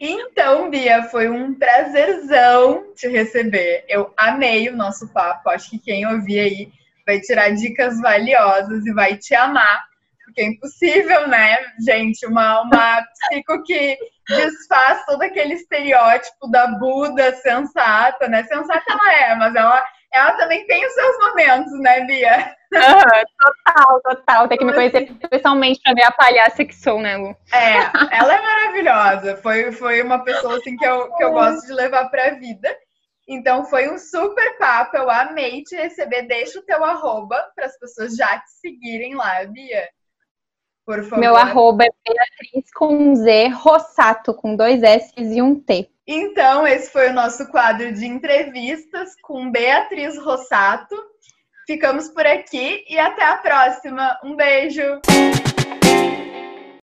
Speaker 1: então, Bia, foi um prazerzão te receber. Eu amei o nosso papo. Acho que quem ouvir aí vai tirar dicas valiosas e vai te amar. Porque é impossível, né, gente? Uma, uma psico que desfaz todo aquele estereótipo da Buda sensata, né? Sensata ela é, mas ela ela também tem os seus momentos, né, Bia?
Speaker 2: Uhum, total, total. Tem que me conhecer pessoalmente para ver a palhaça que sou, né, Lu?
Speaker 1: É, ela é maravilhosa. Foi, foi uma pessoa assim que eu, que eu gosto de levar para a vida. Então foi um super papo. Eu amei te receber. Deixa o teu arroba para as pessoas já te seguirem lá, Bia.
Speaker 2: Por favor. Meu arroba é Beatriz com Z, Rossato, com dois S e um T.
Speaker 1: Então, esse foi o nosso quadro de entrevistas com Beatriz Rossato. Ficamos por aqui e até a próxima. Um beijo!